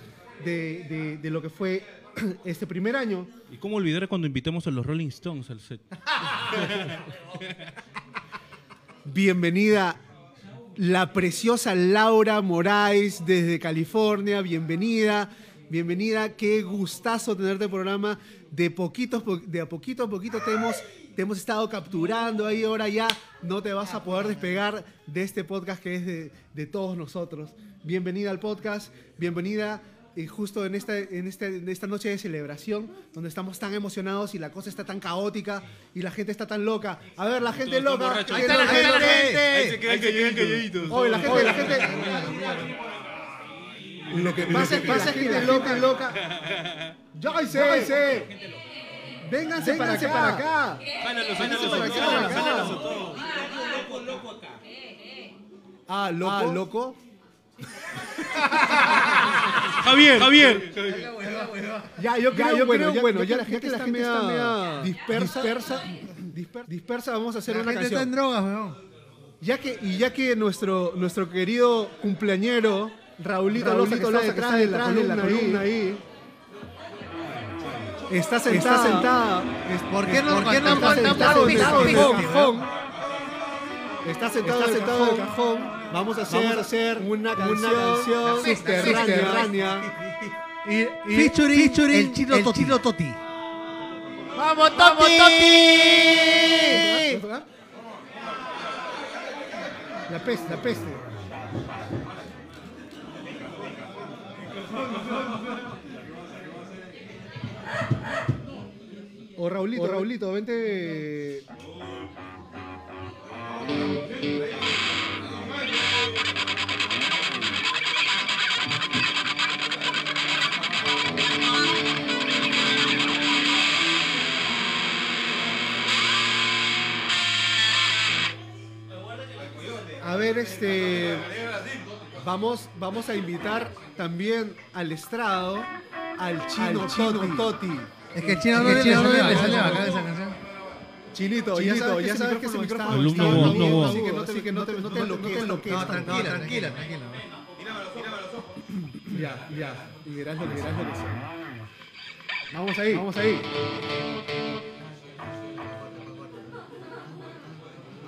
de, de- de lo que fue este primer año. ¿Y cómo olvidar cuando invitamos a los Rolling Stones al set? Bienvenida la preciosa Laura Moraes desde California, bienvenida. bienvenida. Qué gustazo tenerte en el programa. De poquitos, po- de a poquito a poquito te hemos, te hemos estado capturando ahí. Ahora ya no te vas a poder despegar de este podcast que es de, de todos nosotros. Bienvenida al podcast. Bienvenida. eh, justo en esta, en, este, en esta noche de celebración, donde estamos tan emocionados y la cosa está tan caótica y la gente está tan loca. A ver, la gente Todos loca. Ahí está la gente. Ahí se quedan calladitos. Oye, la gente, la gente. Lo que pasa es que la gente loca, loca. Vénganse, para acá. Para acá. Para a acá, todos, para acá. jálalos a todos. Ah, loco. loco. Javier, Javier. Ya, yo creo, yo bueno, creo, ya- bueno, ya ya que la gente está media dispersa, dispersa, disper- dispersa, vamos a hacer La una gente está en drogas, weón. Ya que, y ya que nuestro, nuestro querido cumpleañero, Raulito, Loza, que está detrás, de la columna ahí, está sentada. Está sentada. ¿Por qué no- ¿Por por qué no está sentado el en el cajón? Está sentado, está sentado en el cajón. Vamos a hacer, Vamos a hacer una canción, subterránea. Y, y- Featuring, featuring el Chilo el Toti. Chilo Toti. ¡Vamos, Toti! La peste, la peste. O Raulito, o Raulito, vente. A ver, este. Vamos, vamos a invitar también al estrado al chino, Toti. Es que el chino no le chino le le sale bacán esa canción. Chinito, ya sabes, que ese micrófono Alumno está agudo, así que no te, que no te, no te no tranquila, tranquila, tranquila. Ya, ya. Lo que que sea. Vamos ahí, vamos ahí.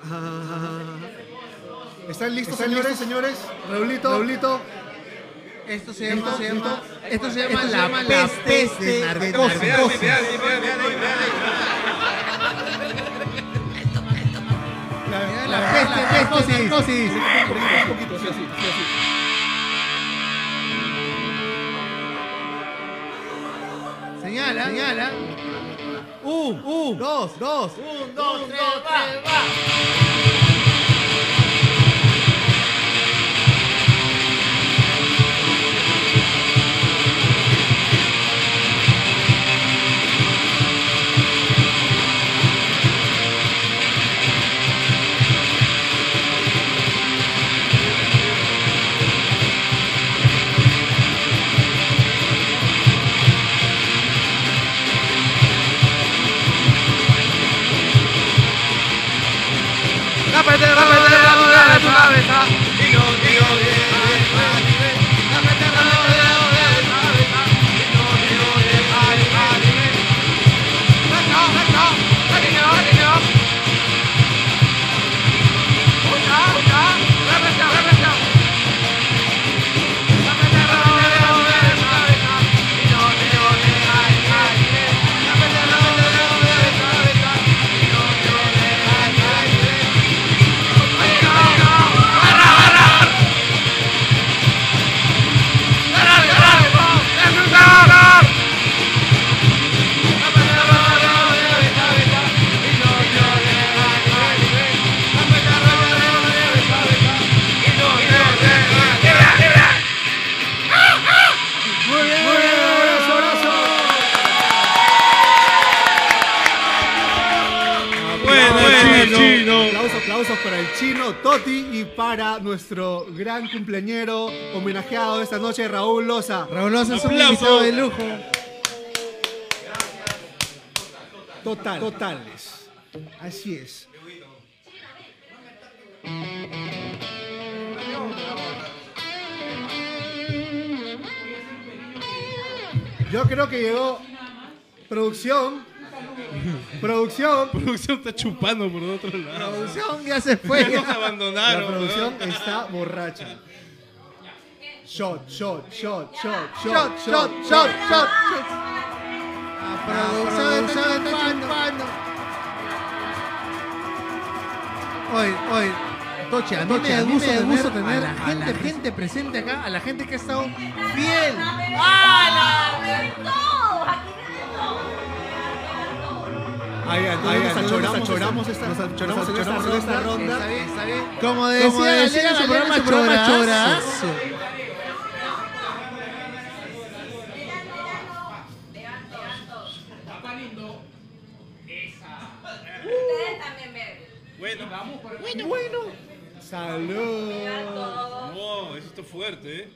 Ah, ¿Están listos, señores, señores? Raulito, Raulito. Esto se llama, se llama, esto se llama la peste de. La, peste de narcosis. Un poquito, sí, así, sí, así. Señala, señala. Un, un, dos, dos. Un, dos, tres, va. Muy cumpleañero homenajeado esta noche, Raúl Loza. Raúl Loza es un invitado de lujo. Total, totales. Así es. Yo creo que llegó producción. Producción. producción está chupando por otro lado. Producción ya se fue. Ya nos abandonaron. La producción está borracha. Shot, shot, shot, shot, Shot, shot, shot, shot, shot. Producción de Pano. Oye, oye, Toche, a mí Toche, me a da gusto, tener gusto a tener la a gente, la gente presente acá, a la gente que ha estado fiel. Ahí, ahí, nos achoramos, achoramos esta, nos achoramos en esta ronda, esta ronda. Está bien, está bien. Como decía, en su programa beben. Bueno, vamos por Bueno, bueno. Salud. No, eso está fuerte, ¿eh?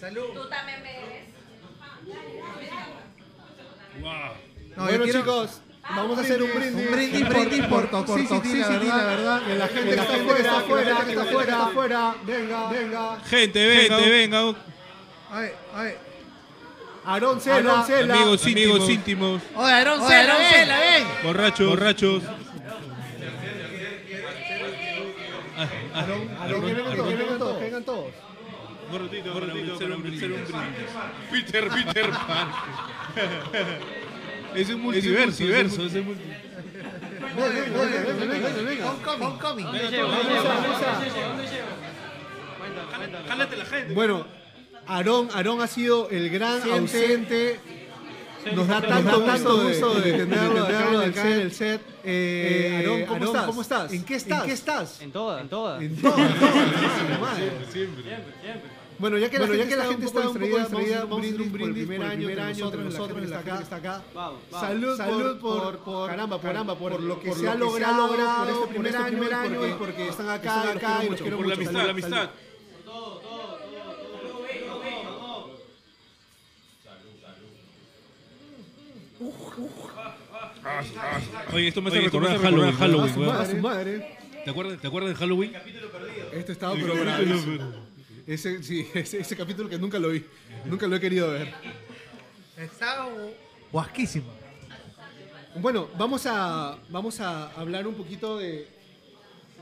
Salud. Tú también bebes. Wow. No, bueno, quiero- chicos, vamos a hacer un brindis. Un brindis, brindis por Toxicity, la verdad. Que la gente que está afuera, está afuera, que está afuera. Venga, venga. Gente, venga, Gente, venga. Ay, ay. Aarón Cela, Aarón Cela. Amigos Amigos íntimos, íntimos. Oye, Aarón Cela, Aarón ven. Cela, ven. Borrachos, borrachos. Aarón, Aarón, que vengan todos, que vengan todos, vengan todos. Peter, Peter Pan. Es un multiverso, es un multiverso. Venga, venga, venga, venga, venga. Homecoming. Homecoming. Jálate la gente. Bueno, Aarón, Aarón ha sido el gran ausente. Nos da tanto, tanto gusto de tenerlo acá en el set. Eh, Aarón, ¿cómo, estás? ¿cómo estás? ¿En qué estás? ¿En qué estás? En todas, en todas. En todas, en todas. Su madre. Siempre. Bueno, ya que, Bueno, la, ya gente que la está gente un poco está un poco distraída, distraída, vamos a hacer un brindis por el primer año, año entre nosotros, la gente que está acá. Vamos, vamos. Salud, salud por, por, caramba, por, caramba, por, lo que se ha logrado por este primer año y porque están acá, acá y los quiero Por la amistad, la Salud, amistad. Oye, esto me hace Oye, esto me recordar hace Halloween, recordar Halloween, a su madre. ¿Te acuerdas, ¿Te acuerdas de Halloween? Este estaba El programado. capítulo, Ese, sí, ese, ese capítulo que nunca lo vi. Nunca lo he querido ver. Está guasquísimo. Bueno, vamos a, vamos a hablar un poquito de,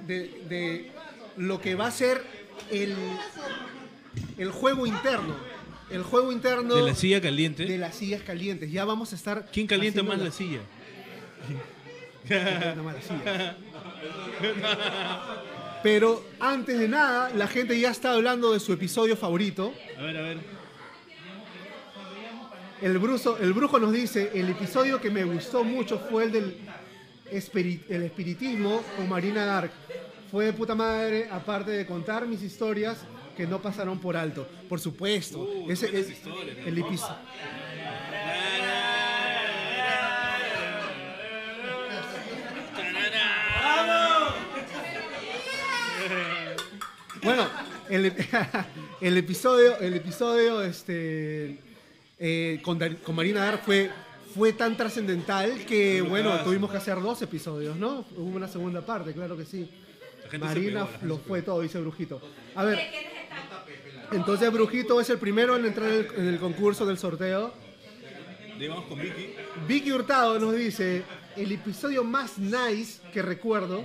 de, de lo que va a ser el, el juego interno. El juego interno De la silla caliente. de las sillas calientes. Ya vamos a estar. ¿Quién calienta más la silla? ¿Quién calienta más la silla? Pero antes de nada, la gente ya está hablando de su episodio favorito. A ver, a ver. El, el brujo nos dice, el episodio que me gustó mucho fue el del espiri- el espiritismo con Marina Dark. Fue de puta madre, aparte de contar mis historias que no pasaron por alto. Por supuesto. Uh, ese es el episodio. Bueno, el, el episodio, el episodio este, eh, con, Dar- con Marina Dark fue, fue tan trascendental que, bueno, tuvimos que hacer dos episodios, ¿no? Hubo una segunda parte, claro que sí. Marina pegó, lo fue todo, dice Brujito. A ver, entonces Brujito es el primero en entrar en el, en el concurso del sorteo. De ahí vamos con Vicky. Vicky Hurtado nos dice, el episodio más nice que recuerdo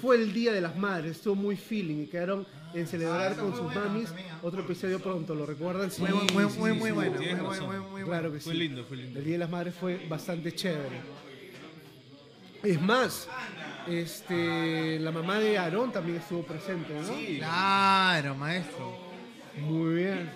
fue el Día de las Madres. Estuvo muy feeling y quedaron en celebrar con sus mamis. Otro episodio pronto, ¿lo recuerdan? Sí, Muy, muy, sí, muy, sí, muy sí. bueno, Claro bueno. que Fue sí. lindo, fue lindo. El Día de las Madres fue bastante chévere. Es más, este, la mamá de Aarón también estuvo presente, ¿no? Claro, maestro. Muy bien.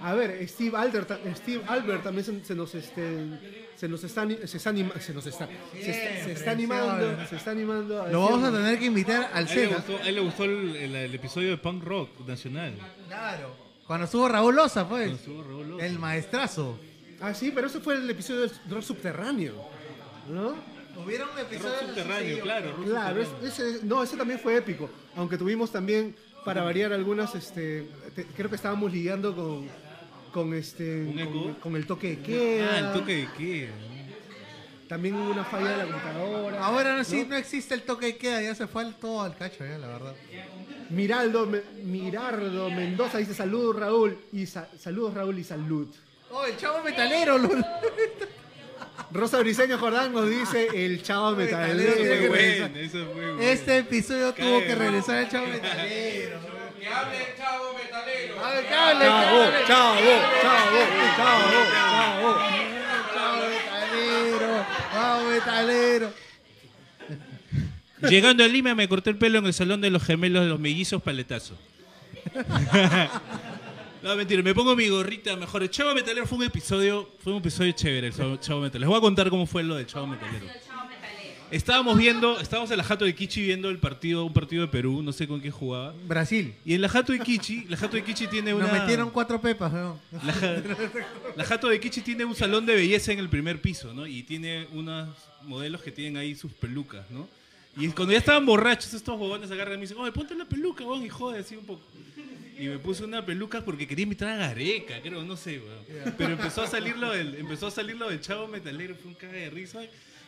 A ver, Steve Albert, ta- Steve Albert también se, se nos este, se nos está se está anima- se nos está se, está- se está animando, se está animando. Lo vamos a tener que invitar al A él le Sena. gustó, a él le gustó el, el- el episodio de Punk Rock Nacional. Claro. Cuando estuvo Raúl Loza, pues. Cuando estuvo Raúl Loza. El maestrazo. Ah, sí, pero ese fue el episodio del rock subterráneo, ¿no? Hubieron un episodio Rock subterráneo, claro. rock Claro, subterráneo. ese, no, ese también fue épico. Aunque tuvimos también, para variar algunas, este, te- creo que estábamos lidiando con, con este, ¿Un eco? con, con el toque de queda. Ah, el toque de queda. También hubo una falla de la computadora. Ahora no, sí, no existe el toque de queda, ya se fue al- todo al cacho, ya, la verdad. Miraldo, Me- Mirardo Mendoza dice saludos Raúl y sa- saludos Raúl y salud. Oh, el chavo metalero, Rosa Briseño Jordán nos dice el chavo Metalero Fue bueno, eso fue bueno. Este episodio tuvo que regresar el chavo metalero. Que hable el chavo metalero. cable, Chavo, cable. chavo, chavo, chavo, chavo. Chavo metalero, chavo metalero. Llegando a Lima me corté el pelo en el salón de los gemelos de los mellizos paletazo. No, mentira, me pongo mi gorrita mejor. El Chavo Metalero fue un episodio, fue un episodio chévere, el Chavo, Chavo Metalero. Les voy a contar cómo fue lo del Chavo Metalero. Estábamos viendo, estábamos en la Jato de Kichi viendo el partido, un partido de Perú, no sé con qué jugaba. Brasil. Y en la Jato de Kichi, la Jato de Kichi tiene una... Nos metieron cuatro pepas, weón. La, la Jato de Kichi tiene un salón de belleza en el primer piso, ¿no? Y tiene unos modelos que tienen ahí sus pelucas, ¿no? Y cuando ya estaban borrachos, estos bobones agarran y me dicen, oye, ponte la peluca, weón, y jode así un poco. Y me puse una peluca porque quería imitar a Gareca, creo, no sé, weón. Pero empezó a salir lo del, empezó a salir lo del chavo metalero, fue un caga de risa.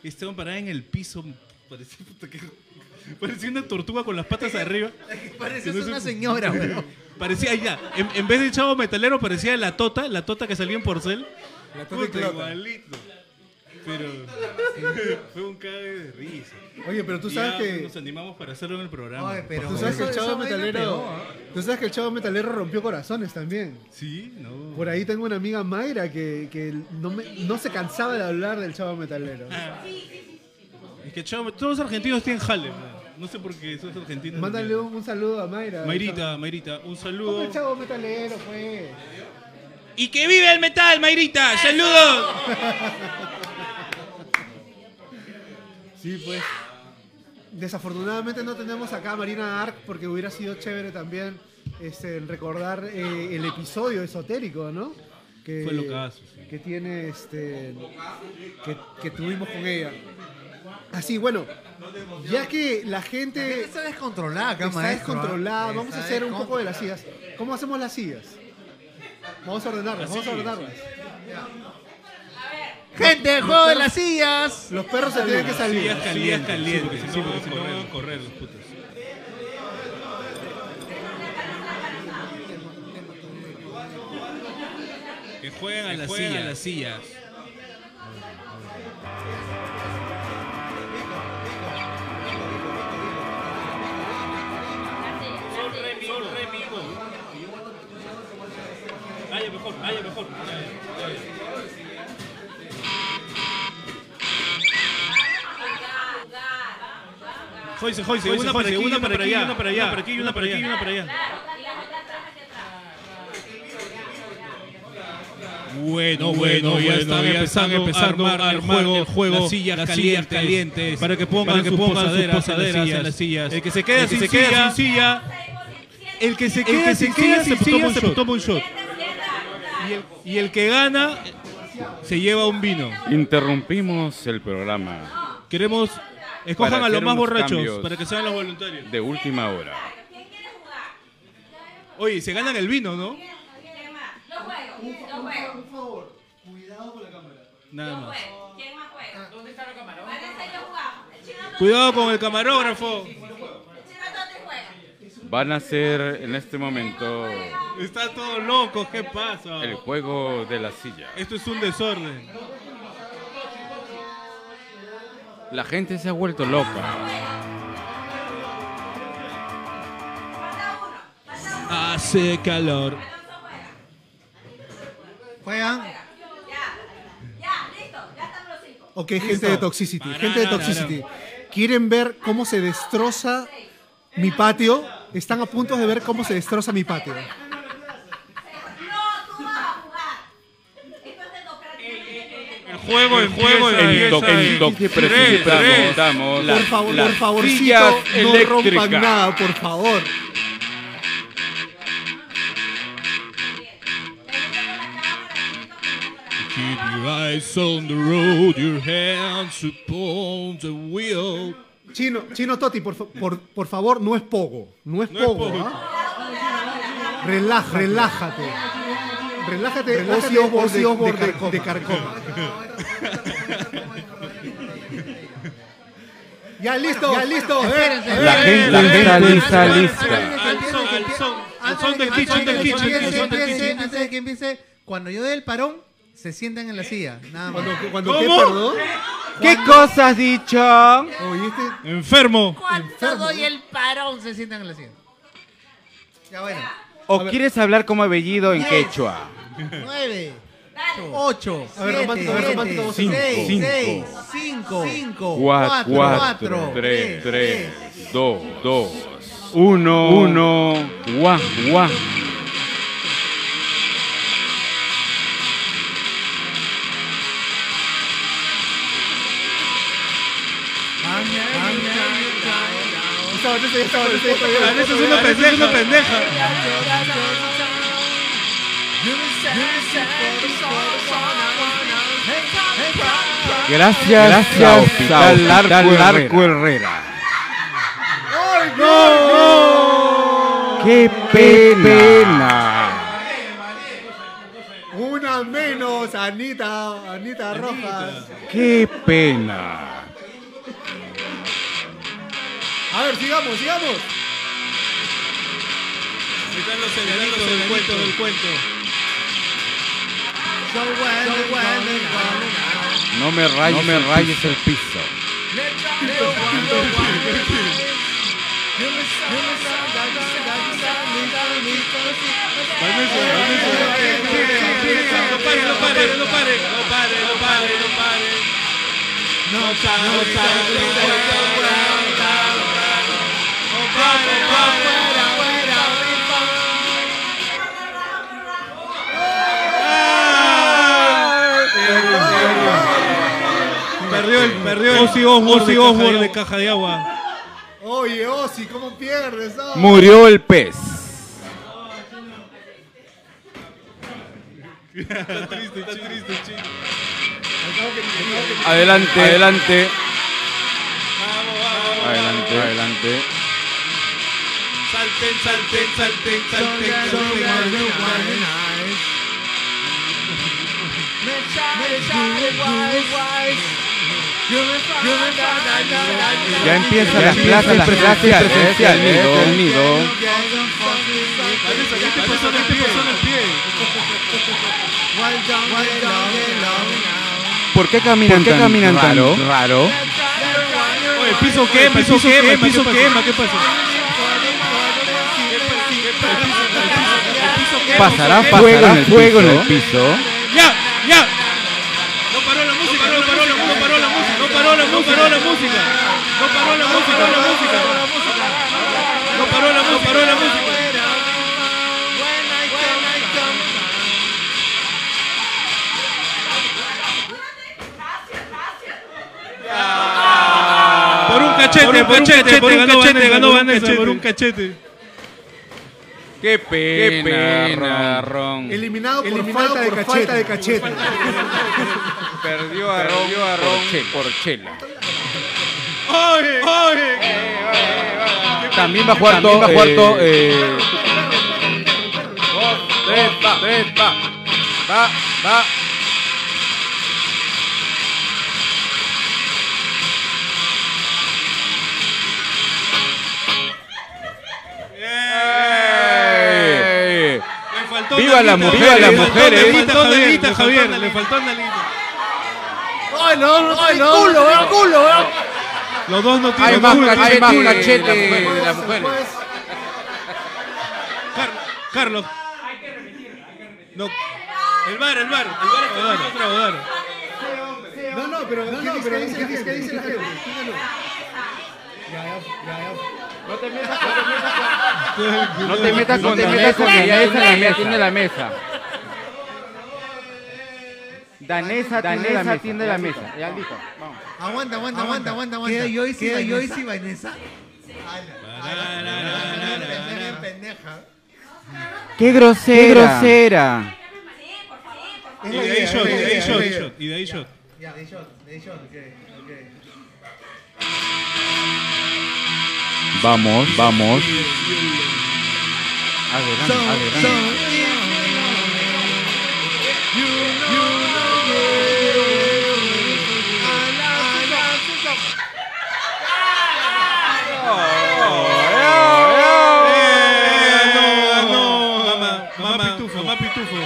Y estaban parados en el piso, parecía, que- parecía una tortuga con las patas arriba. Pareces Que no una señora, weón. Parecía ya, en, en vez de chavo metalero parecía la tota, la tota que salía en porcel. La tota Puta, igualito. Pero fue un cague de risa. Oye, pero tú Y sabes ya que- Nos animamos para hacerlo en el programa. Oye, pero Tú sabes que el chavo metalero. pegó, ¿ah? Tú sabes que el chavo metalero rompió corazones también. Sí, no. Por ahí tengo una amiga Mayra que, que no, me- no se cansaba de hablar del chavo metalero. Es que chavo, todos los argentinos tienen jale. ¿no? No sé por qué son argentinos. Mándale un, un saludo a Mayra. Mayrita, Mayrita, un ¿Cómo saludo. el chavo metalero fue? ¡Y que vive el metal, Mayrita! ¡Saludos! Sí, pues. Desafortunadamente no tenemos acá a Marina Ark porque hubiera sido chévere también este, recordar eh, el episodio esotérico, ¿no? Que, Fue sí. que tiene este que, que tuvimos con ella. Así, bueno, ya que la gente Está descontrolada acá, está maestro, ¿ah? descontrolada, vamos a Está hacer un poco de las sillas. ¿Cómo hacemos las sillas? Vamos a ordenarlas, vamos a ordenarlas. Gente, el juego de las sillas. Los perros se tienen que salir. Sillas calientes, calientes. Sí, porque si no van a correr los putos. Que jueguen a, las, sillas. a las sillas. Vaya mejor, vaya mejor. Ya, Joyce, Joyce, una para aquí, una para allá, una para allá, una para aquí, una para aquí, una para allá. Bueno, bueno, ya están empezando, a armar el juego, el juego, las sillas, calientes, para que pongan, sus posaderas, en las sillas. El que se quede, sin, silla, el que se quede, sin silla, se toma un shot. toma un shot. Y el, y el que gana se lleva un vino. Interrumpimos el programa Queremos escojan a los más borrachos para que sean los voluntarios. de última hora. Oye, se ganan el vino, ¿no? Lo juego, lo juego. Por favor, cuidado con la cámara. Nada más. ¿Quién más juega? ¿Dónde está. El Totti- Cuidado con el camarógrafo. Van a hacer en este momento Está todo loco, ¿qué pasa? el juego de la silla. Esto es un desorden. La gente se ha vuelto loca. Hace calor. Juegan. Ya, listo. Ya estamos los cinco. Ok, gente de Toxicity, gente de Toxicity. ¿Quieren ver cómo se destroza mi patio? Están a punto de ver cómo se destroza mi patio. Juego, el juego, En Toxi presentamos la- Por favor, por no rompan nada, por favor. Keep your eyes on the road, your hands upon the wheel. Chino, Chino Toti, por, fa- por, por favor, no es pogo. No es No es pogo. pogo. ¿ah? Relaja, relájate. Relájate, Ozzy Osbourne de, de, de Carcoma. Ya listo, ya listo. Espérense, La gente está Antes- lista, lista. antes de que Al son, empie- al son, al antes son de del kitchen, del kitchen. Antes de que empiece, cuando yo dé el parón, se sientan en la silla. Nada más. Cuando, cuando ¿Cómo? ¿qué, perdón? ¿Qué cosa has dicho? Oye, este- Enfermo. Cuando doy el parón, se sientan en la silla. Ya bueno. ¿O quieres hablar como apellido en quechua? 9, 8, A ver, romántico, a ver, romántico, vamos a hacer. 6, Cinco. 6, 5, 5, 4, 4, 4, 3, 3, 2, 2, 1, 1, guau, guau. Botella. Vanessa es una pendeja, una pendeja. Gracias, Gracias a Hospital Larco, Herrera. ¡Ay, no! ¡Qué pena! Una menos, Anita, Anita Rojas. ¡Qué pena! A ver, sigamos, sigamos. Están los enanitos del cuento, del cuento. No me rayes, no me rayes el piso. No pare, no pare, no pare, Perdió el, perdió el Ozzy Osbourne, de caja de agua. Oye, Ozzy, ¿cómo pierdes? ah? Murió el pez. Está triste, está triste, chico. Adelante, adelante. Adelante, adelante. Salten, salten, salten, salten, salten. Ya empiezan las clases presenciales. El nido, el nido. Vanessa, ¿qué te pasó en el pie? ¿Por qué caminan, ¿Por qué tan, caminan tan raro? raro? Oye, piso quema, piso quema, piso quema, ¿qué pasa? ¿Pasará fuego en el fuego en el piso? ¡Ya! ¡Ya! No paró la música, no paró la, no paró la música, no paró la, no paró la música. No paró la música, no la música. No paró la música, paró la música. Por un cachete, por un cachete, por un cachete, ganó Vanessa, por un cachete. ¡Qué pena, Ron! Eliminado por, Eliminado falta, de por falta de cachete. Perdió a Ron, Perdió a Ron por, che- por chela. ¡Oye! ¡Oye! También va a jugar También todo. va a jugar todo, Eh... Tres, va, va. Faltó ¡Viva la nalguita, mujer, le las mujeres! Javier, Le faltó Javier, nalguita. le faltó nalguita. ¡Ay, no, no, ay, no, culo, weón, culo, weón! Los dos no Hay tienen más culo. Hay más de cachete. las mujeres. Car- Carlos. No. El bar, el bar. El bar es que no otra bar. No, no, pero ¿qué dice- qué dice- dice la gente? Dígalo. No te metas con, no te metas con ella es la mesa, tiene la mesa. Danesa, Danesa tiene la mesa. Ya listo. Vamos. Aguanta, aguanta, aguanta, aguanta, aguanta. Queda Joyce y Joyce y Vanessa. Pendeja. ¡Qué grosera! ¡Qué grosera! Y de ahí shot, y de ahí shot, y shot, de ahí shot. Ya, de shot, de shot, ok, ok. Vamos, vamos. Adelante, adelante. No, mamá, mamá pitufo, mamá pitufo.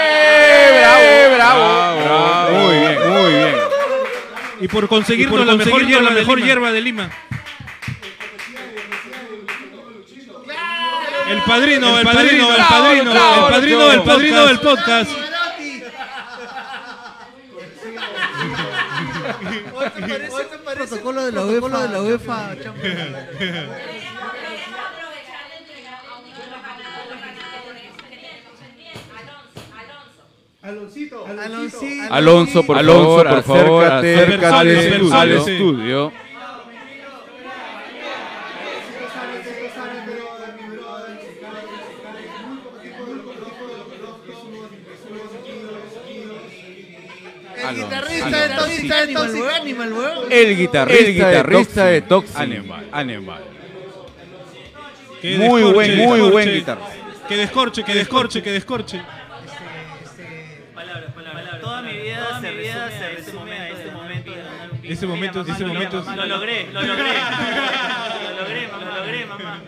Eh, ¡Bravo, bravo, bravo, Muy bien, muy bien. Y por conseguirnos, la, mejor hierba, de Lima. El padrino, el padrino, el padrino, el padrino, el padrino del podcast. Protocolo de la UEFA, Aloncito, Aloncito. Alonso, por Alonso, favor, por favor, acércate, acércate al al estudio. al estudio. El guitarrista de Toxic Animal. El guitarrista, de Toxic Animal. Animal. Muy buen, muy buen guitarrista. Que descorche, que descorche, que descorche. Ese momento, ese momento. Lo logré, lo logré. Lo logré, mamá, lo logré, mamá.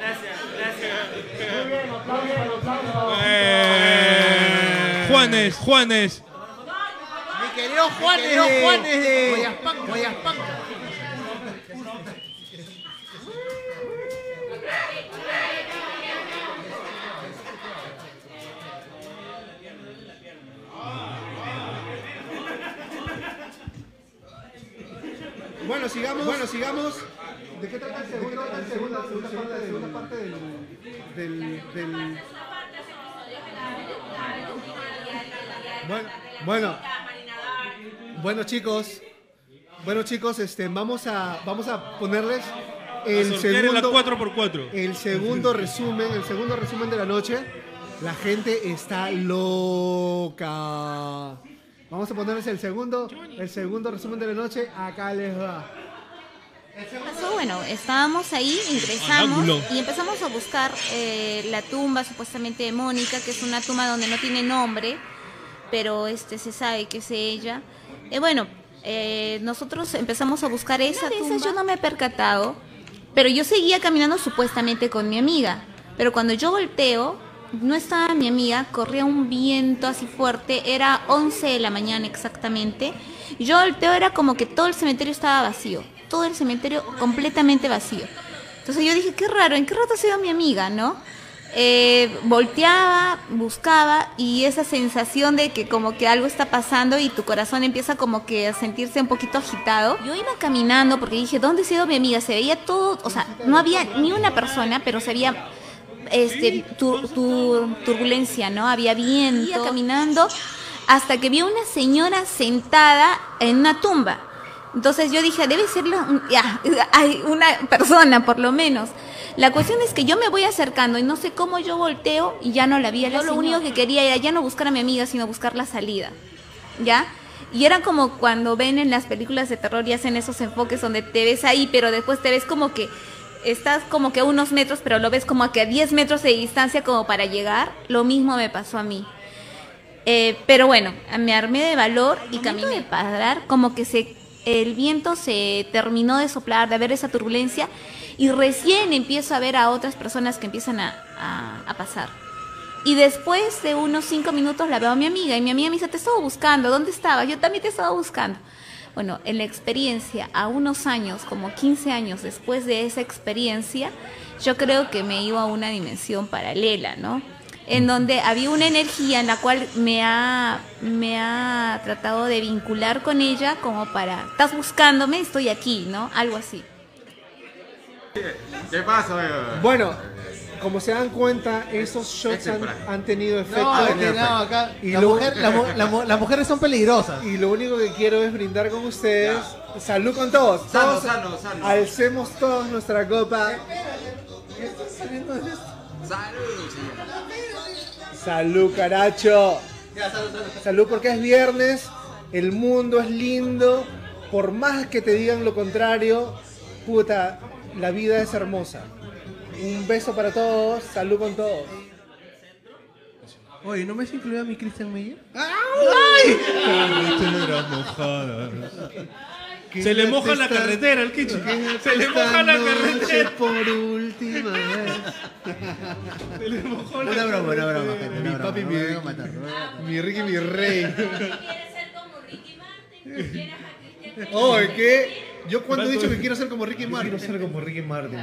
Gracias, gracias. Eh, Juanes, Juanes. Mi querido Juanes, querido de, Juanes de- Guayaspanca. Guayaspanca. Bueno, sigamos. Bueno, sigamos. ¿De qué trata el segundo? La segunda, segunda parte, la segunda parte del, del, del- Bueno, bueno, bueno chicos, bueno chicos, este, vamos a, vamos a ponerles el segundo, 4x4. el segundo resumen, el segundo resumen de la noche. La gente está loca. Vamos a ponerles el segundo, el segundo resumen de la noche. Acá les va. pasó? Bueno, estábamos ahí, ingresamos y empezamos a buscar eh, la tumba supuestamente de Mónica, que es una tumba donde no tiene nombre, pero este se sabe que es ella. Eh, bueno, eh, nosotros empezamos a buscar esa tumba. yo no me he percatado, pero yo seguía caminando supuestamente con mi amiga. Pero cuando yo volteo, no estaba mi amiga, corría un viento así fuerte, era 11 de la mañana exactamente. Yo volteo, era como que todo el cementerio estaba vacío, todo el cementerio completamente vacío. Entonces yo dije, qué raro, ¿en qué rato se ido mi amiga, no? Eh, volteaba, buscaba y esa sensación de que como que algo está pasando y tu corazón empieza como que a sentirse un poquito agitado. Yo iba caminando porque dije, ¿dónde se ido mi amiga? Se veía todo, o sea, no había ni una persona, pero se veía este, tu- tu- turbulencia, ¿no? Había viento. Iba caminando hasta que vi una señora sentada en una tumba. Entonces yo dije, debe ser la- ya, hay una persona por lo menos. La cuestión es que yo me voy acercando y no sé cómo yo volteo y ya no la vi. Yo lo único que quería era ya no buscar a mi amiga, sino buscar la salida. ¿Ya? Y era como cuando ven en las películas de terror y hacen esos enfoques donde te ves ahí, pero después te ves como que estás como que a unos metros, pero lo ves como a que a 10 metros de distancia como para llegar. Lo mismo me pasó a mí. Eh, pero bueno, me armé de valor y caminé de parar, como que se, el viento se terminó de soplar, de haber esa turbulencia, y recién empiezo a ver a otras personas que empiezan a, a- a pasar. Y después de unos cinco minutos la veo a mi amiga, y mi amiga me dice, te estaba buscando, ¿dónde estabas? Yo también te estaba buscando. Bueno, en la experiencia, a unos años, como 15 años después de esa experiencia, yo creo que me iba a una dimensión paralela, ¿no? En donde había una energía en la cual me ha, me ha tratado de vincular con ella como para, estás buscándome, estoy aquí, ¿no? Algo así. ¿Qué pasa? Bueno, como se dan cuenta, esos shots han, han tenido efecto. No, acá la mujer- la mu- la mu- las mujeres son peligrosas. Y lo único que quiero es brindar con ustedes. Salud con todos. Sano, Todos sano, sano. Alcemos todos nuestra copa. Salud, caracho. Salud porque es viernes, el mundo es lindo, por más que te digan lo contrario, puta, la vida es hermosa. Un beso para todos, salud con todos. Oye, ¿no me has incluido a mi Christian Meyer? ¡Ay! Se le moja la carretera al Kichi. Se le moja la carretera. por última vez. Se le mojó Una la broma, una broma, carretera. gente, Mi una broma, papi, mi, matar. mi Ricky, mi rey. Oh, ¿qué? Yo cuando he dicho que quiero ser como Ricky Martin. Quiero ser como Ricky Martin.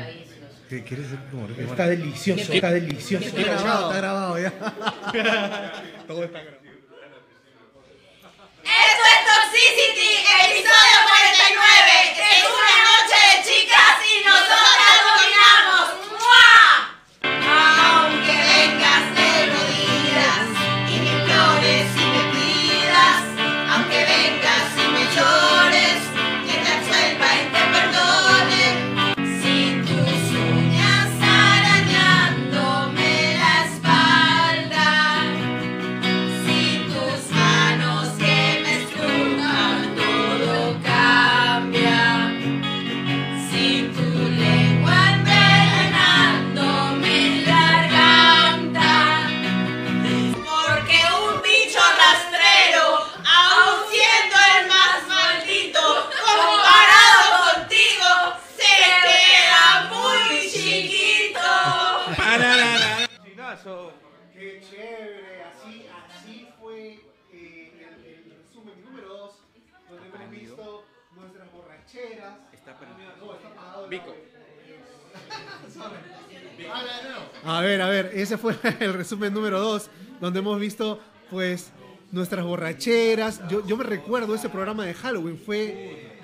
¿Qué quieres ser como Ricky Está delicioso, está delicioso. Está grabado, está grabado ya. Todo está grabado. Esto es Toxicity, episodio 49. Es una noche de chicas y nosotras ver, ese fue el resumen número 2, donde hemos visto, pues, nuestras borracheras. Yo, yo me recuerdo ese programa de Halloween, fue...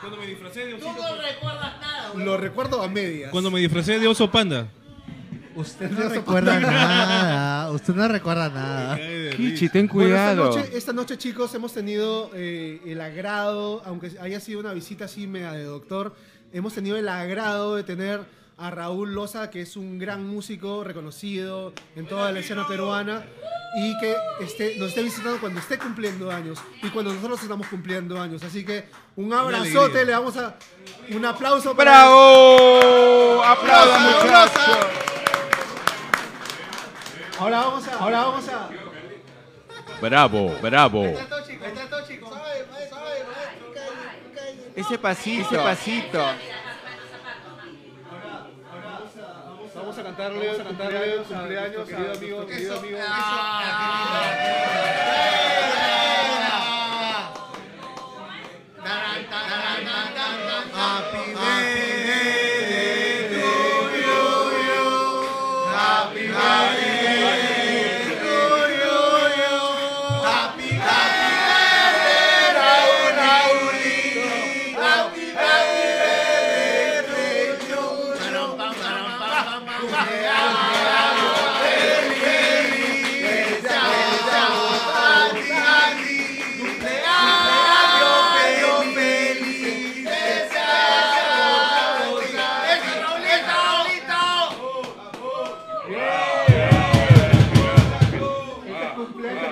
Cuando me disfracé de Tú no recuerdas nada, Lo recuerdo a medias. Cuando me disfracé de oso panda. Usted no recuerda nada. Usted no recuerda nada. Kichi, ten Bueno, cuidado. esta, noche, esta noche, chicos, hemos tenido eh, el agrado, aunque haya sido una visita así mega de doctor, hemos tenido el agrado de tener a Raúl Loza, que es un gran músico reconocido en toda la escena peruana y que esté, nos esté visitando cuando esté cumpliendo años y cuando nosotros estamos cumpliendo años. Así que un abrazote, le damos a un aplauso para ¡Bravo! ¡Aplausos, Raúl muchachos! Loza. Ahora vamos a, ahora vamos a Bravo, bravo. Ahí está todo, chicos. Ese pasito, ese pasito. Vamos a cantarle, vamos a cantarle cumpleaños, querido amigo, querido amigo.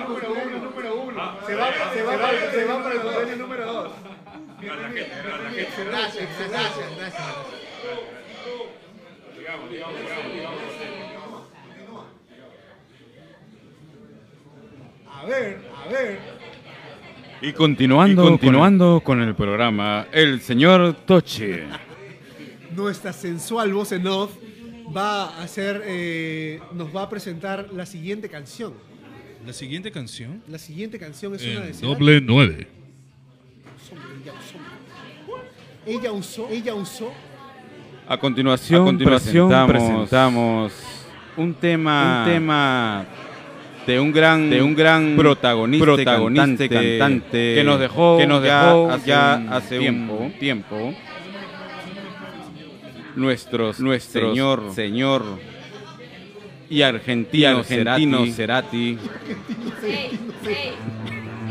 Número uno, número uno. Se va, se va, para- se va para el cumpleaños número dos. Gracias, gracias, gracias. A ver, a ver. Y continuando, continuando con el programa, el señor Toche. Nuestra sensual voz en off va a hacer, eh, nos va a presentar la siguiente canción. La siguiente canción. La siguiente canción es una de doble 9. Ella usó, ella usó A continuación, A continuación presentamos, presentamos un tema, un tema de un gran, de un gran protagonista, protagonista cantante, cantante que nos dejó, que nos ya dejó hace, ya un hace tiempo, un tiempo. Nuestros, nuestro Señor- señor y argentino, argentino Cerati, Ey, ey,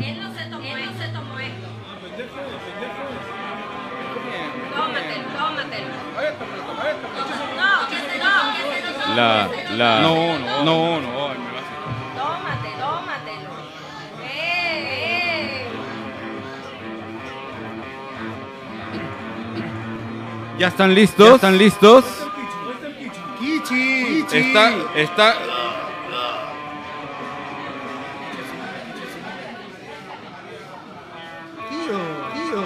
él no se tomó, él no se tomó esto. Tómatelo, tómatelo. No, que se no, que se lo tome, la, la, no, no, no, no, Tómate, tómatelo. Ya están listos, ya están listos. Kichi. Está, está. Tío, tío.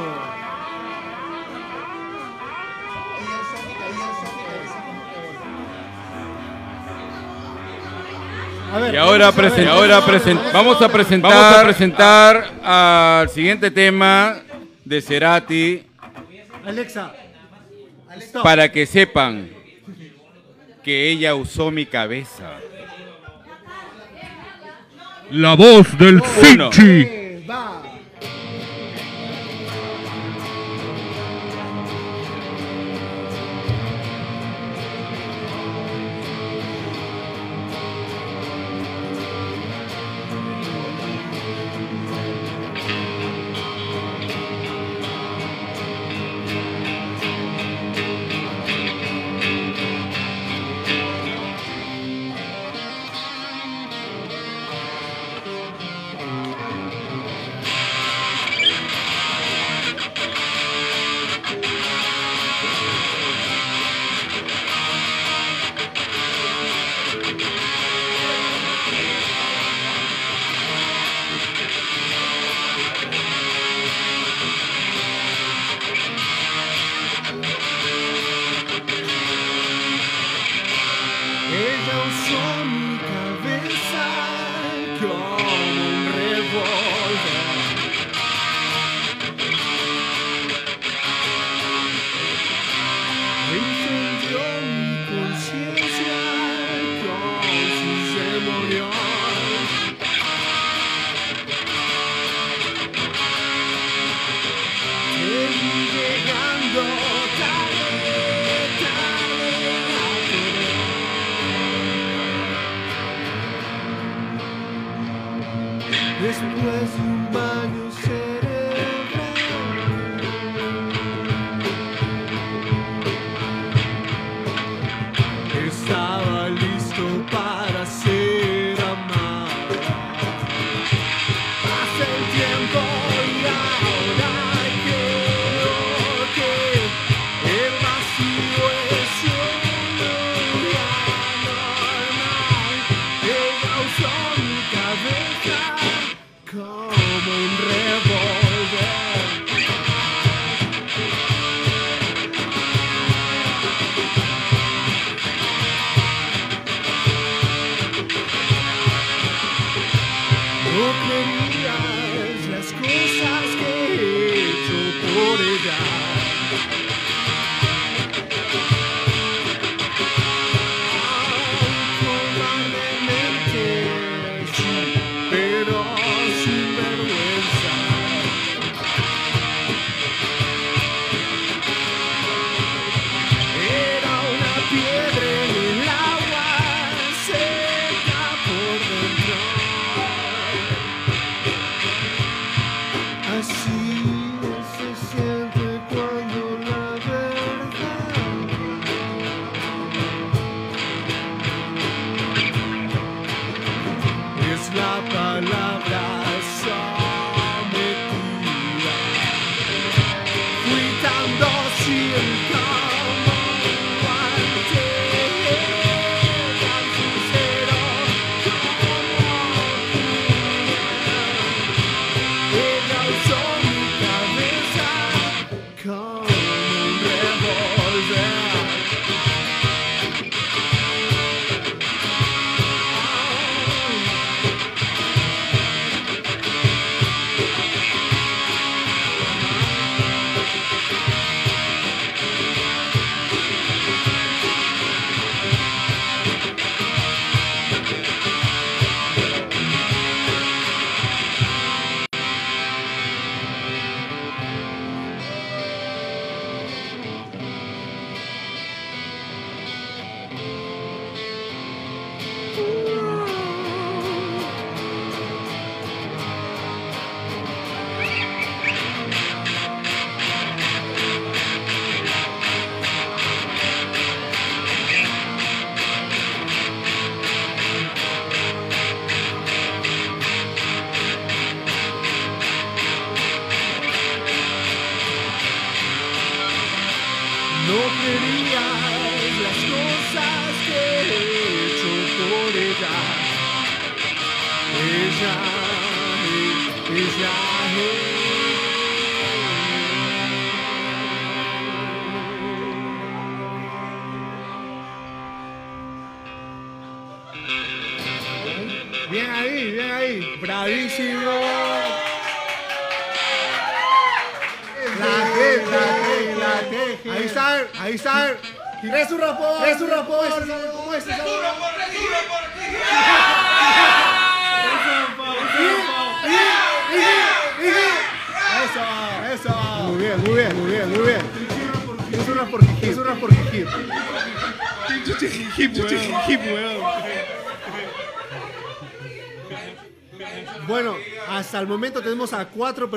Ver, y ahora, presen ahora presen vamos, a presentar, vamos a presentar al siguiente tema de Cerati. Alexa, Alexa. para que sepan que ella usó mi cabeza. La voz del Uno.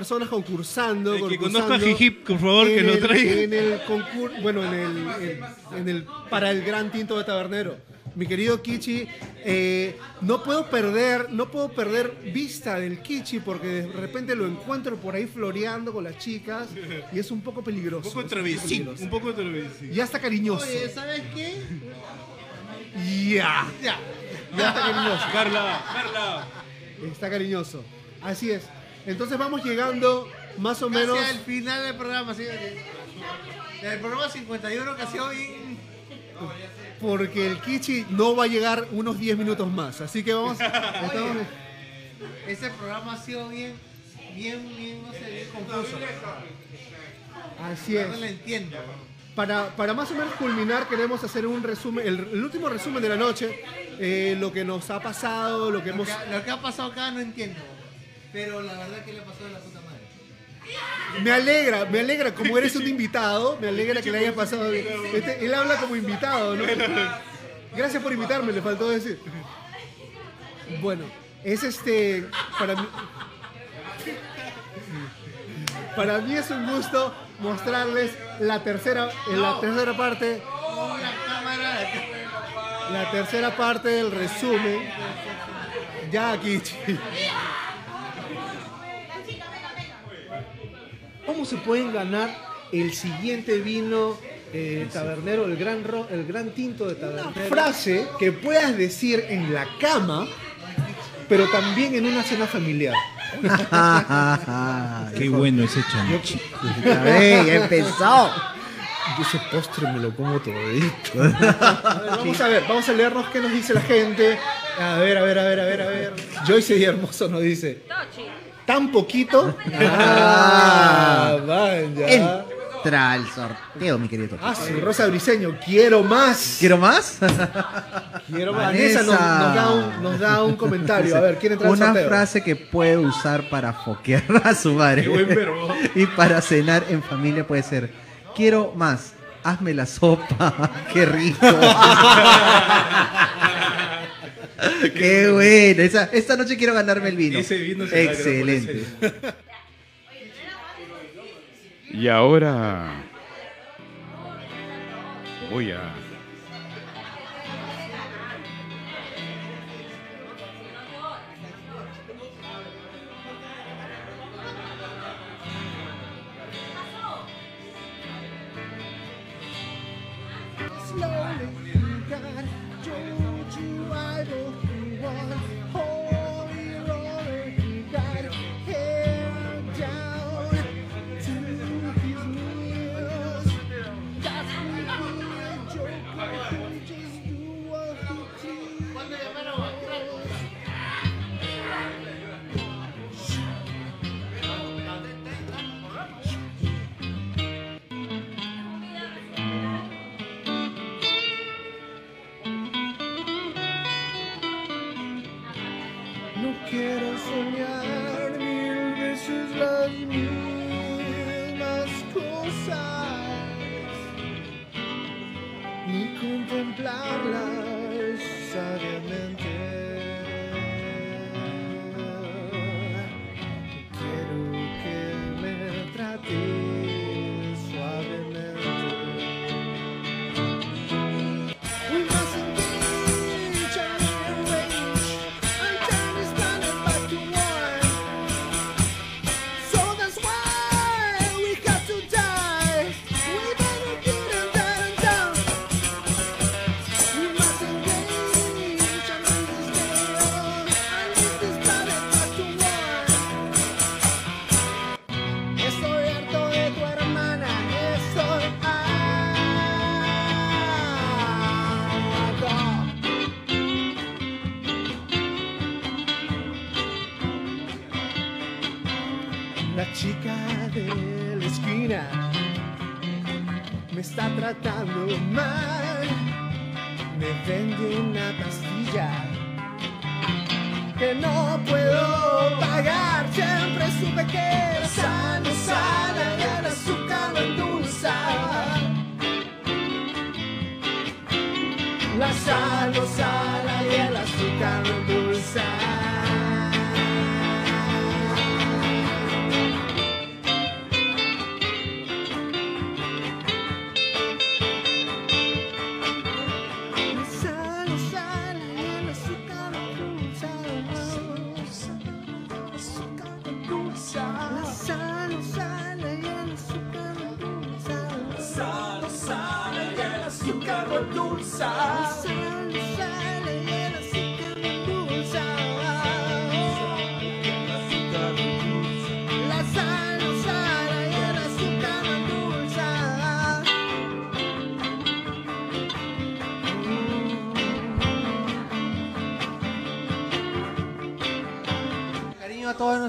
Personas concursando. El que concursando conozca a Jijip, por favor, que en lo el- traiga. En el concurso, bueno, en el, en, en el, para el Gran Tinto de Tabernero. Mi querido Kichi, eh, no puedo perder, no puedo perder vista del Kichi porque de repente lo encuentro por ahí floreando con las chicas y es un poco peligroso. Un poco es travesín, un poco travesín. Ya está cariñoso. Oye, ¿sabes qué? Ya. Ya. Ya está cariñoso. Carla, Carla. Está cariñoso. Así es. Entonces vamos llegando más o menos. Casi al final del programa, sí. Del programa 51 que ha sido bien. Porque el Kichi no va a llegar unos 10 minutos más. Así que vamos. estamos- Ese programa ha sido bien, bien, bien, no sé, bien confuso. Así es. No lo entiendo. Para, para más o menos culminar, queremos hacer un resumen, el, el último resumen de la noche, eh, lo que nos ha pasado, lo que Lo hemos... que, lo que ha pasado acá no entiendo. Pero la verdad que le pasó de la puta madre. Me alegra, me alegra, como eres un invitado, me alegra que le haya pasado. Este, él habla como invitado, ¿no? Gracias por invitarme, le faltó decir. Bueno, es este, para mí... Para mí es un gusto mostrarles la tercera, la tercera parte, la tercera parte del resumen. Ya, Kichi. ¿Cómo se pueden ganar el siguiente vino eh, tabernero, el gran, ro- el gran tinto de tabernero? frase que puedas decir en la cama, pero también en una cena familiar. Qué bueno ese chanchi. Ya empezó. Yo ese postre me lo como todito. vamos a ver, vamos a leernos qué nos dice la gente. A ver, a ver, a ver, a ver, a ver. Joyce Di Hermoso nos dice. ¿Tan poquito? Ah, vaya. Entra al sorteo, mi querido. Ah, sí, Rosa Briseño, quiero más. ¿Quiero más? Quiero más. Vanessa nos, nos da un, nos da un comentario. A ver, ¿quién entra al Una sorteo? frase que puede usar para foquear a su madre. Qué buen verbo. y para cenar en familia puede ser, quiero más, hazme la sopa, qué rico. qué bueno. Esa, esta noche quiero ganarme el vino. Ese vino se Excelente. Y ahora voy a out loud.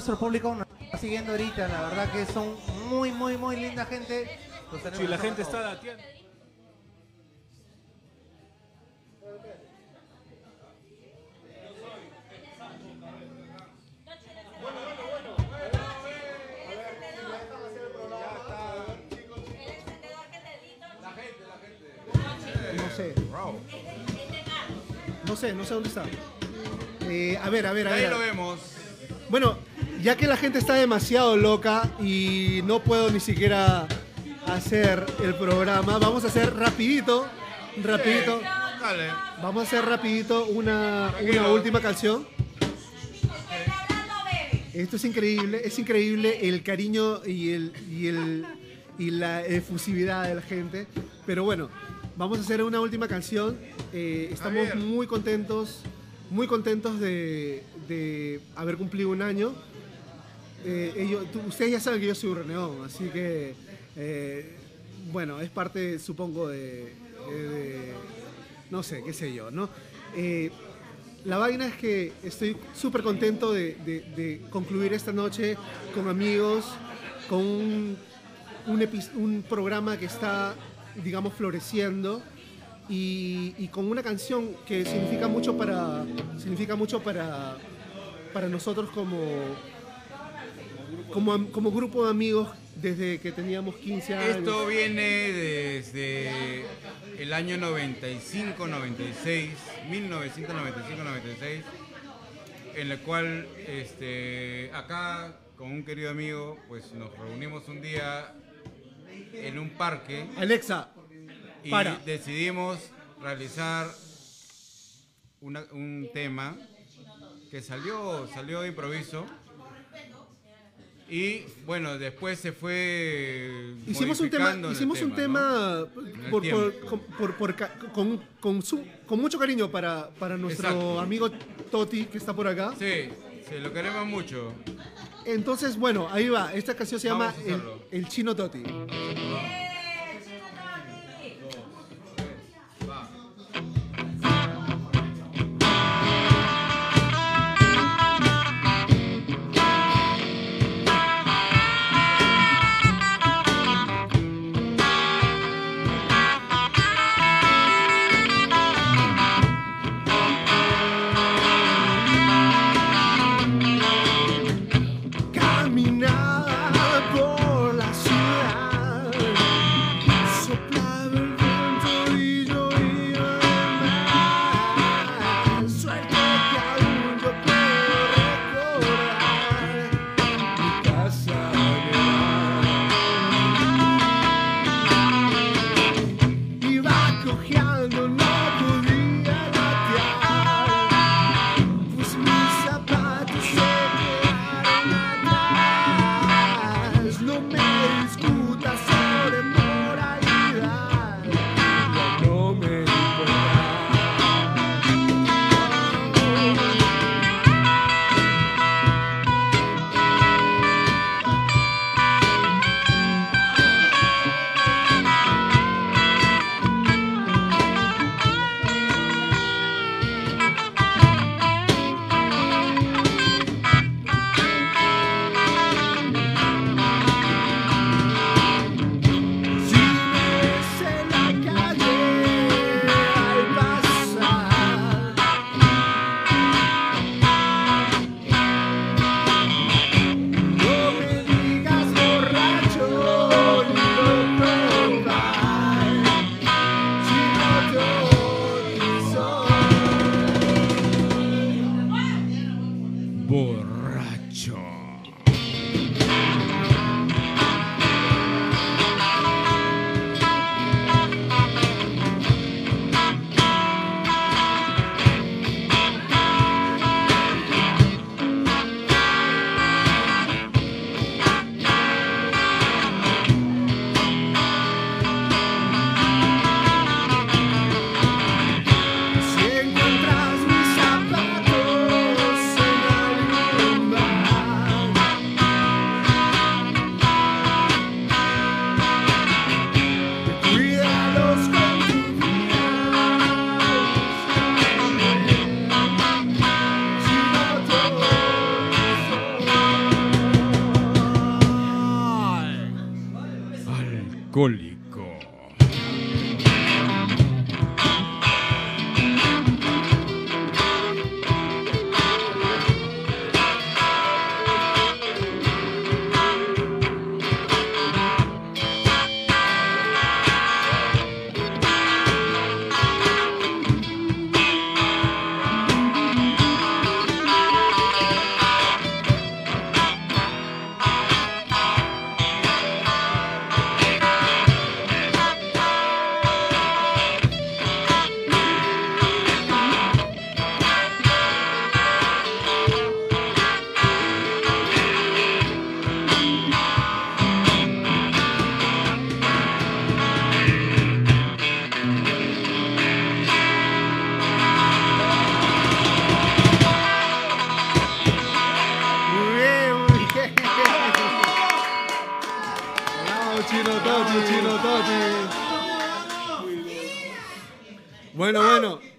Nuestro público nos está siguiendo ahorita, la verdad que son muy, muy, muy linda gente. Sí, la a gente está dateando. No sé. No sé, no sé dónde está. Eh, a ver, a ver, a Ahí ver. lo vemos. Bueno, ya que la gente está demasiado loca y no puedo ni siquiera hacer el programa, vamos a hacer rapidito, rapidito. Dale. Vamos a hacer rapidito una, última canción. Esto es increíble, es increíble el cariño y, el, y, el, y la efusividad de la gente. Pero bueno, vamos a hacer una última canción. Eh, estamos muy contentos, muy contentos de, de haber cumplido un año. Eh, ellos- ustedes ya saben que yo soy un reneón, así que, eh, bueno, es parte, supongo, de, de- no sé, qué sé yo, ¿no? Eh, la vaina es que estoy súper contento de, concluir esta noche con amigos, con un programa que está, digamos, floreciendo y, y con una canción que significa mucho para, significa mucho para, para nosotros como, como, como grupo de amigos desde que teníamos 15 años. Esto viene desde el año 95, 96, 1995, 96, en el cual este, acá con un querido amigo, pues nos reunimos un día en un parque. Alexa, y para. decidimos realizar una- un tema que salió, salió de improviso. Y bueno, después se fue. Hicimos un tema, hicimos un tema por- por- por- con- con su- con mucho cariño para, para nuestro Exacto. amigo Toti que está por acá. Sí, sí, lo queremos mucho. Entonces, bueno, ahí va. Esta canción se llama Vamos el. El Chino Toti.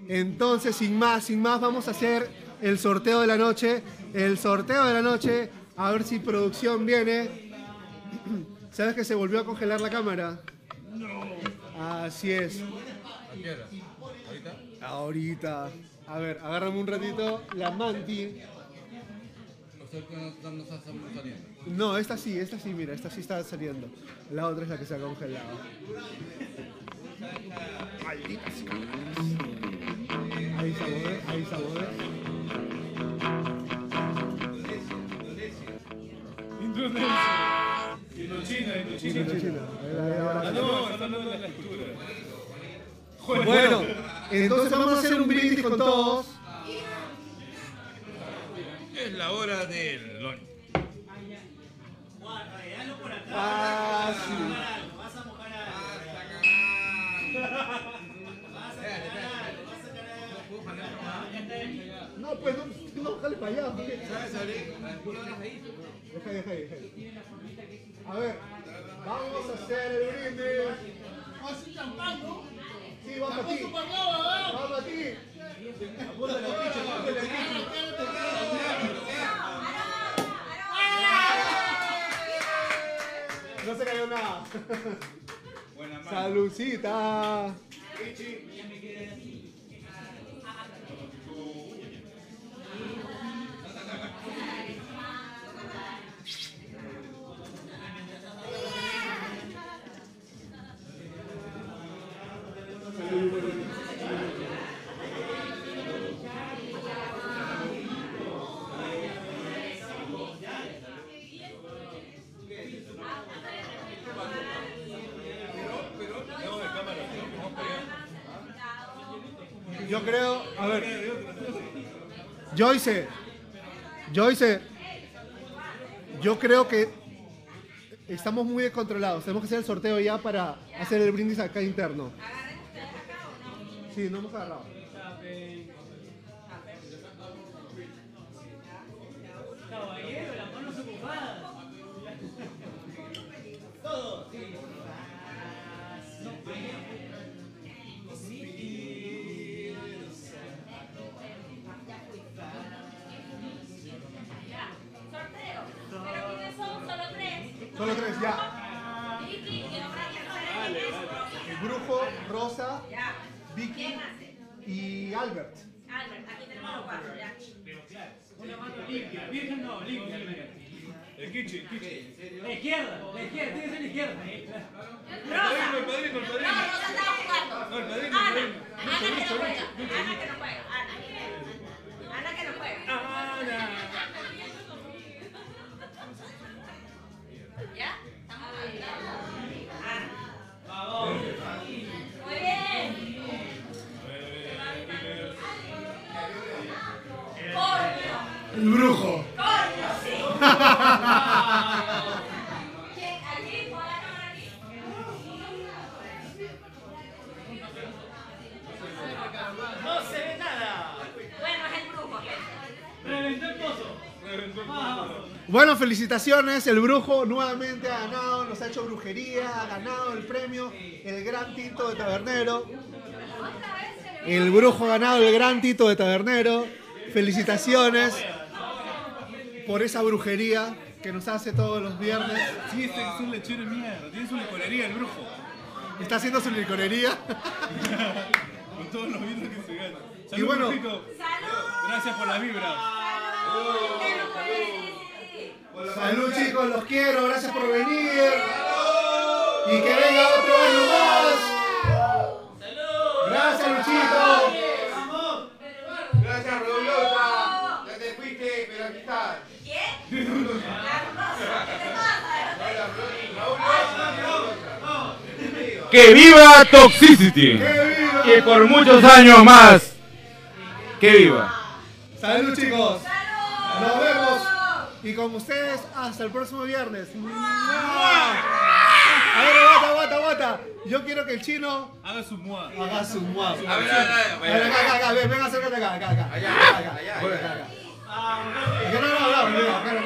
Entonces sin más, sin más, vamos a hacer el sorteo de la noche. El sorteo de la noche, a ver si producción viene. ¿Sabes que se volvió a congelar la cámara? Así es. ¿A qué hora? ¿Ahorita? Ahorita. A ver, agárrame un ratito la manti. No, no, no. No, esta sí, esta sí, mira, esta sí está saliendo. La otra es la que se ha congelado. Malditas cámaras. Ahí sabores, ahí sabores. Indonesia. Indochina, Indochina. Indochina. Ah, no, está hablando de la cultura. Bueno, entonces vamos a hacer un brindis con todos. Es la hora del lunch. Ah, sí. No, pues no, no, jale para allá. porque- Deja, deja, deja. A ver, vamos a hacer el brindis. Así champán, ¿no? Sí, vamos a ti. Apuesto para a ti. Apúntale apúntale. No se cayó nada. Saludcita. Yo creo, a ver. Joyce, Joyce, yo creo que estamos muy descontrolados. Tenemos que hacer el sorteo ya para hacer el brindis acá interno. Sí, no hemos agarrado. Caballero, las manos ocupadas. Todo. Sorteo. Pero ¿quiénes son? Solo tres. Solo tres, ya. El brujo, Rosa, Ya. Vicky y Albert. Albert, aquí tenemos los cuatro, ya. Una mano limpia, virgen no, limpia. El Kichi, el Kichi. La izquierda, la izquierda, tiene que ser la izquierda. Rosa. El padrino, el padrino. No, Rosa estaba jugando. No, el padrino, el Ana, padrino. Ana que no juega. Ana que no juega. Ana. Ana que no juega. ¿Ya? ¿Estamos Ana. Vamos. No se ve nada. Bueno, es el brujo. Bueno, felicitaciones. El brujo nuevamente ha ganado, nos ha hecho brujería, ha ganado el premio, el gran Tito de Tabernero. El brujo ha ganado el gran Tito de Tabernero. Felicitaciones por esa brujería. que nos hace todos los viernes. Sí, este es un lechero de mierda. Tiene su licorería, el brujo. Está haciendo su licorería. Con todos los vinos que se ganan. Y Salud, bueno- brujito. Gracias por la vibra. Salud chicos, los quiero, gracias por venir. Y que venga otro año más. Gracias Luchito. ¡Que viva Toxicity! Y por muchos años más. ¡Que viva! Salud chicos. Nos vemos. Y con ustedes hasta el próximo viernes. A ver, aguanta, aguanta, aguanta. Yo quiero que el chino Haga su mua. haga su mua. A ver, a ver, a ver. A ver, acá, acá, acá, ven, ven, acércate acá, acá, acá. Allá, acá. no, no, no, no, acá, acá.